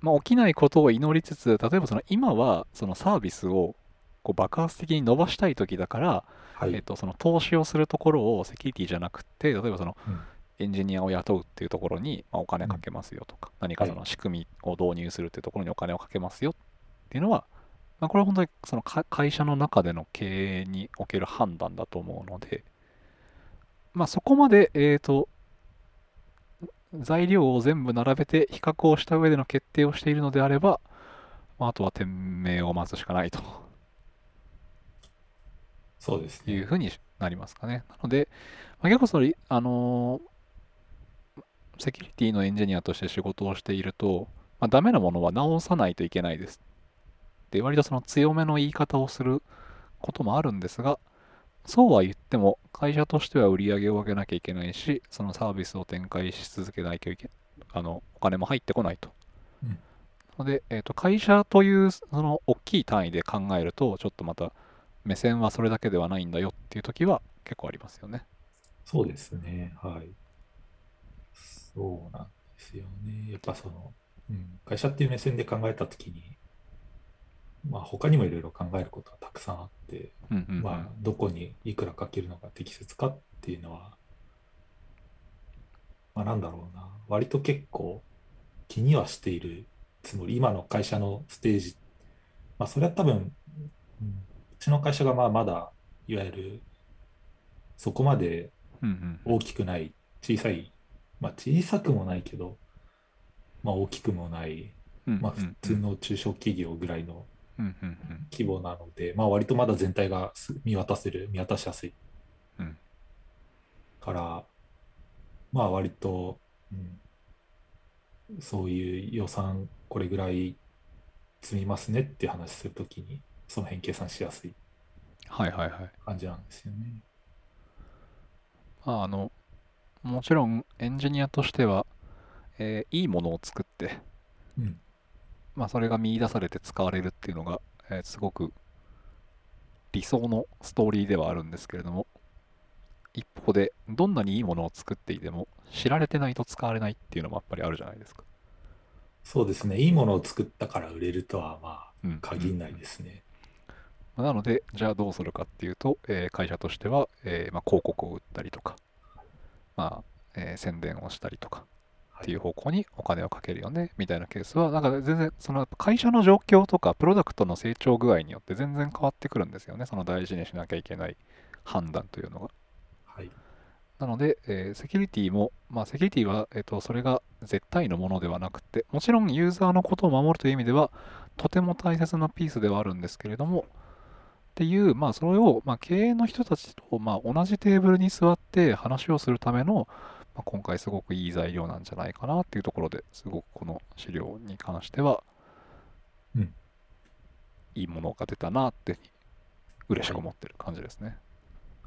まあ、起きないことを祈りつつ、例えばその今はそのサービスをこう爆発的に伸ばしたい時だから、はい。えっと、その投資をするところをセキュリティじゃなくて、例えばそのうん。エンジニアを雇うっていうところにまあお金かけますよとか、何かその仕組みを導入するっていうところにお金をかけますよっていうのは、まあ、これは本当にそのか会社の中での経営における判断だと思うので、まあ、そこまで、えー、と材料を全部並べて比較をした上での決定をしているのであれば、まあ、あとは店名を待つしかないとそうですね。いうふうになりますかね。なので、まあ、結構その、あのーセキュリティのエンジニアとして仕事をしていると、まあ、ダメなものは直さないといけないです。で、割とその強めの言い方をすることもあるんですが、そうは言っても、会社としては売り上げを上げなきゃいけないし、そのサービスを展開し続けなきゃいけあの、お金も入ってこないと。うんなので、えーと、会社というその大きい単位で考えると、ちょっとまた目線はそれだけではないんだよっていう時は結構ありますよね。そうですね。はい。そうなんですよね。やっぱその、うん、会社っていう目線で考えたときに、まあ他にもいろいろ考えることはたくさんあって、うんうんうんまあどこにいくらかけるのが適切かっていうのは、まあなんだろうな、割と結構気にはしているつもり、今の会社のステージ、まあそれは多分、うん、うちの会社がまあまだいわゆるそこまで大きくない、小さい、まあ小さくもないけど、まあ大きくもない、うんまあ普通の中小企業ぐらいの規模なので、まあ割とまだ全体がす見渡せる、見渡しやすい。うん。から、まあ割と、うん、そういう予算これぐらい積みますねっていう話するときに、その辺計算しやすいはいはいはい。感じなんですよね。まああの、もちろんエンジニアとしては、えーいいものを作って、うん、まあそれが見出されて使われるっていうのが、えーすごく理想のストーリーではあるんですけれども、一方でどんなにいいものを作っていても知られてないと使われないっていうのもやっぱりあるじゃないですか。そうですね。いいものを作ったから売れるとはまあうん限らないですね。まあなので、じゃあどうするかっていうと、えー会社としては、えーまあ、広告を売ったりとか、まあえー宣伝をしたりとかっていう方向にお金をかけるよねみたいなケースは、なんか全然、その会社の状況とか、プロダクトの成長具合によって全然変わってくるんですよね、その大事にしなきゃいけない判断というのが。はい。なので、えーセキュリティも、まあ、セキュリティは、えーと、それが絶対のものではなくて、もちろんユーザーのことを守るという意味では、とても大切なピースではあるんですけれども、っていう、まあ、それを、まあ、経営の人たちと、まあ、同じテーブルに座って話をするための、まあ、今回すごくいい材料なんじゃないかなっていうところですごくこの資料に関しては、うんいいものが出たなって嬉しく思ってる感じですね。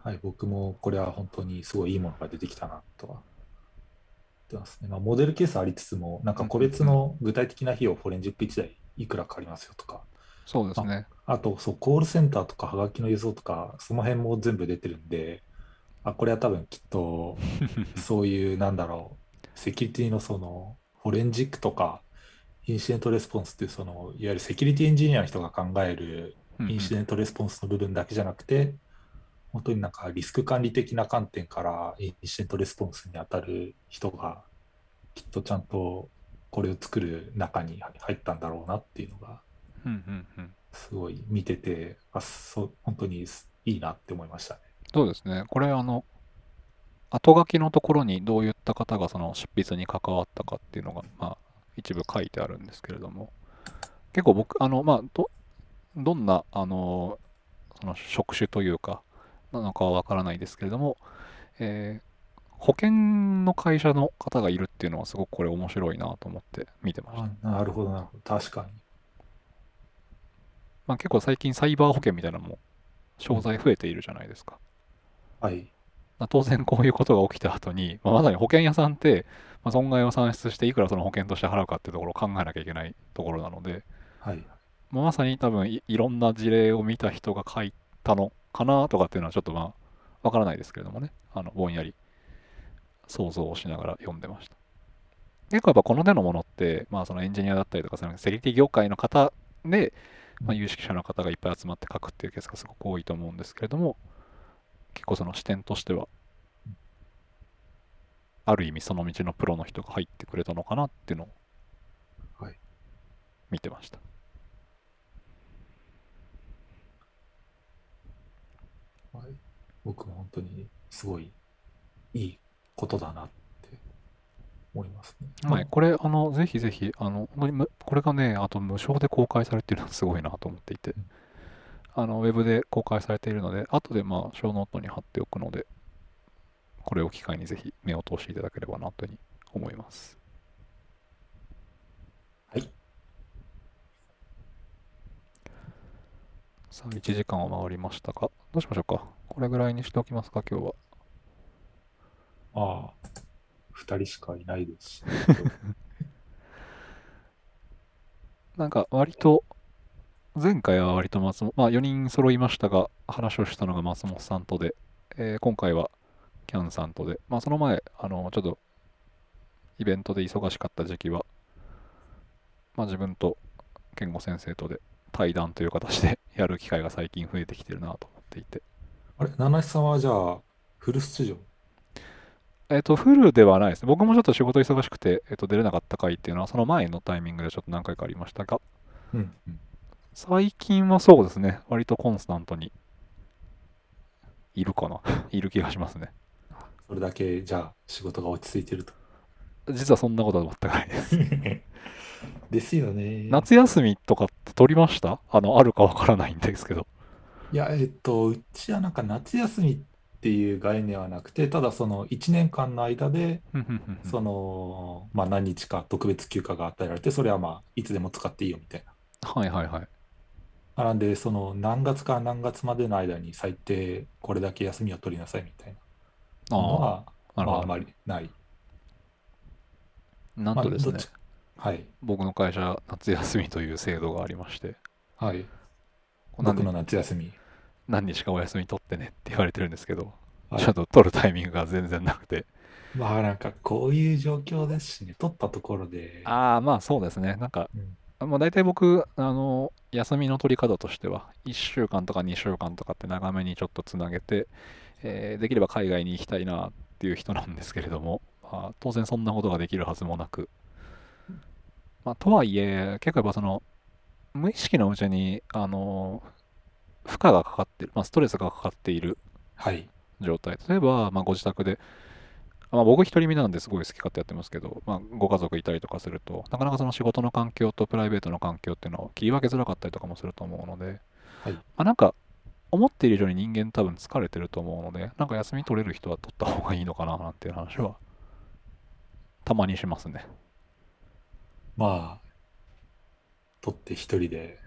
はい、僕もこれは本当にすごいいいものが出てきたなとは思ってますね。まあ、モデルケースありつつも、なんか個別の具体的な費用、フォレンジック1台いくらかかりますよとか、そうですね。あと、そう、コールセンターとか、はがきの郵送とか、その辺も全部出てるんで、あ、これは多分きっと、[LAUGHS] そういう、なんだろう、セキュリティのその、フォレンジックとか、インシデントレスポンスっていう、その、いわゆるセキュリティエンジニアの人が考えるインシデントレスポンスの部分だけじゃなくて、本当になんかリスク管理的な観点からインシデントレスポンスに当たる人が、きっとちゃんとこれを作る中に入ったんだろうなっていうのが、うんうんうんすごい見てて、あそう本当にいいなって思いましたね。そうですね。これ、あの、後書きのところにどういった方がその執筆に関わったかっていうのが、まあ、一部書いてあるんですけれども、結構僕、あの、まあ、ど、どんな、あの、その職種というか、なのかはわからないですけれども、えー保険の会社の方がいるっていうのはすごくこれ面白いなと思って見てました。あなるほど、なるほど。確かに。まあ、結構最近サイバー保険みたいなのも商材増えているじゃないですか。はい。まあ当然こういうことが起きた後に、まあ、まさに保険屋さんって、まあ、損害を算出していくらその保険として払うかっていうところを考えなきゃいけないところなので、はい。まあ、まさに多分いいろんな事例を見た人が書いたのかなとかっていうのはちょっとまあわからないですけれどもねあのぼんやり想像をしながら読んでました結構やっぱこの手のものって、まあ、そのエンジニアだったりとかそのセキュリティ業界の方で、まあ、有識者の方がいっぱい集まって書くっていうケースがすごく多いと思うんですけれども結構その視点としてはある意味その道のプロの人が入ってくれたのかなっていうのをはい見てました。はい、僕も本当にすごいいいことだなって思いますね。はい、これ、あの、ぜひぜひ、あの、これがね、あと無償で公開されているのはすごいなと思っていてうん、あの、ウェブで公開されているので、後で、まあ、ショーノートに貼っておくので、これを機会にぜひ目を通していただければなというふうに思います。はい。さあ、1時間を回りましたが、どうしましょうか？これぐらいにしておきますか、今日は。ああ、二人しかいないですし、[LAUGHS] なんか、割と、前回は割と松本、まあ4人揃いましたが、話をしたのが松本さんとで、えー今回はキャンさんとで、まあその前、あの、ちょっと、イベントで忙しかった時期は、まあ自分と健吾先生とで対談という形でやる機会が最近増えてきてるなと思っていて。あれ、七七さんはじゃあ、フル出場？えっ、と、フルではないです。僕もちょっと仕事忙しくて、えっ、と、出れなかった回っていうのは、その前のタイミングでちょっと何回かありましたが、うん、うん。最近はそうですね、割とコンスタントにいるかな [LAUGHS] いる気がしますね。それだけ、じゃあ、仕事が落ち着いてると。実はそんなことは全くないです。[LAUGHS] ですよね。夏休みとかって取りました？あの、あるかわからないんですけど。いや、えっと、うちはなんか夏休みっていう概念はなくて、ただその1年間の間で、その、まあ何日か特別休暇が与えられて、それはまあいつでも使っていいよみたいな。はいはいはい。なんで、その何月から何月までの間に最低これだけ休みを取りなさいみたいなのあは、あ。まああまりない。なんとですねまあはい。僕の会社、夏休みという制度がありまして、はい。僕の夏休み。何日かお休み取ってねって言われてるんですけど、はい。ちょっと取るタイミングが全然なくて。まあなんかこういう状況ですしね、取ったところで、ああ、まあそうですね。なんか、うん。まあ、大体僕、あの、休みの取り方としては、1週間とか2週間とかって長めにちょっとつなげて、えーできれば海外に行きたいなっていう人なんですけれども、まあ、当然そんなことができるはずもなく、まあ、とはいえ、結構やっぱその、無意識のうちに、あの、負荷がかかってる、まあ、ストレスがかかっているはい。状態。例えば、まあ、ご自宅で、まあ、僕一人身なんですごい好き勝手やってますけど、まあ、ご家族いたりとかすると、なかなかその仕事の環境とプライベートの環境っていうのを切り分けづらかったりとかもすると思うので、はいまあ、なんか、思っている以上に人間多分疲れてると思うので、なんか休み取れる人は取った方がいいのかななんていう話は、たまにしますね。まあ、取って一人で、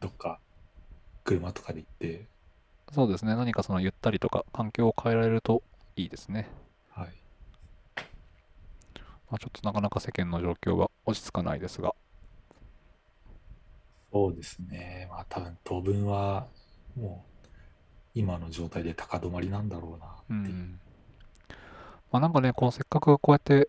どっか、車とかで行って、そうですね。何かそのゆったりとか環境を変えられるといいですね。はい。まあ、ちょっとなかなか世間の状況は落ち着かないですが、そうですね。まあ多分当分は、もう、今の状態で高止まりなんだろうなっていう。うん。まあなんかね、こうせっかくこうやって、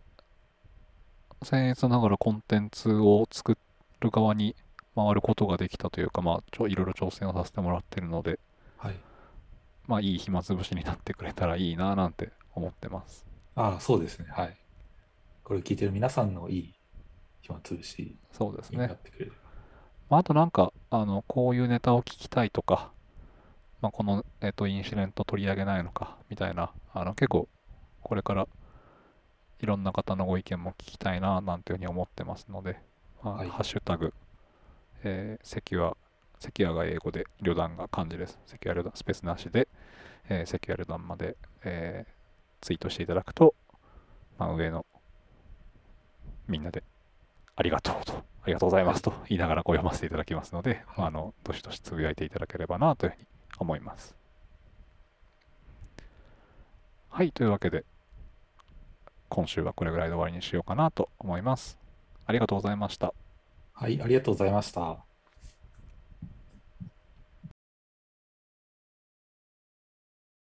僭越ながらコンテンツを作る側に回ることができたというか、まあちょいろいろ挑戦をさせてもらってるので、はい。まあいい暇つぶしになってくれたらいいななんて思ってます。ああ、そうですね。はい。これを聞いてる皆さんのいい暇つぶしそうですになねっ。てくれれば。まあ、あとなんか、あの、こういうネタを聞きたいとか、まあ、この、えっと、インシデント取り上げないのか、みたいな、あの、結構、これから、いろんな方のご意見も聞きたいな、なんていうふうに思ってますので、まあ、はいハッシュタグ、えー、セキュア、セキュアが英語で、旅団が漢字です。セキュア旅団、スペースなしで、えーセキュア旅団まで、えーツイートしていただくと、まあ、上の、みんなで、ありがとうと、ありがとうございますと言いながらこう読ませていただきますので、はいあの、どしどしつぶやいていただければなというふうに思います。はい、というわけで、今週はこれぐらいで終わりにしようかなと思います。ありがとうございました。はい、ありがとうございました。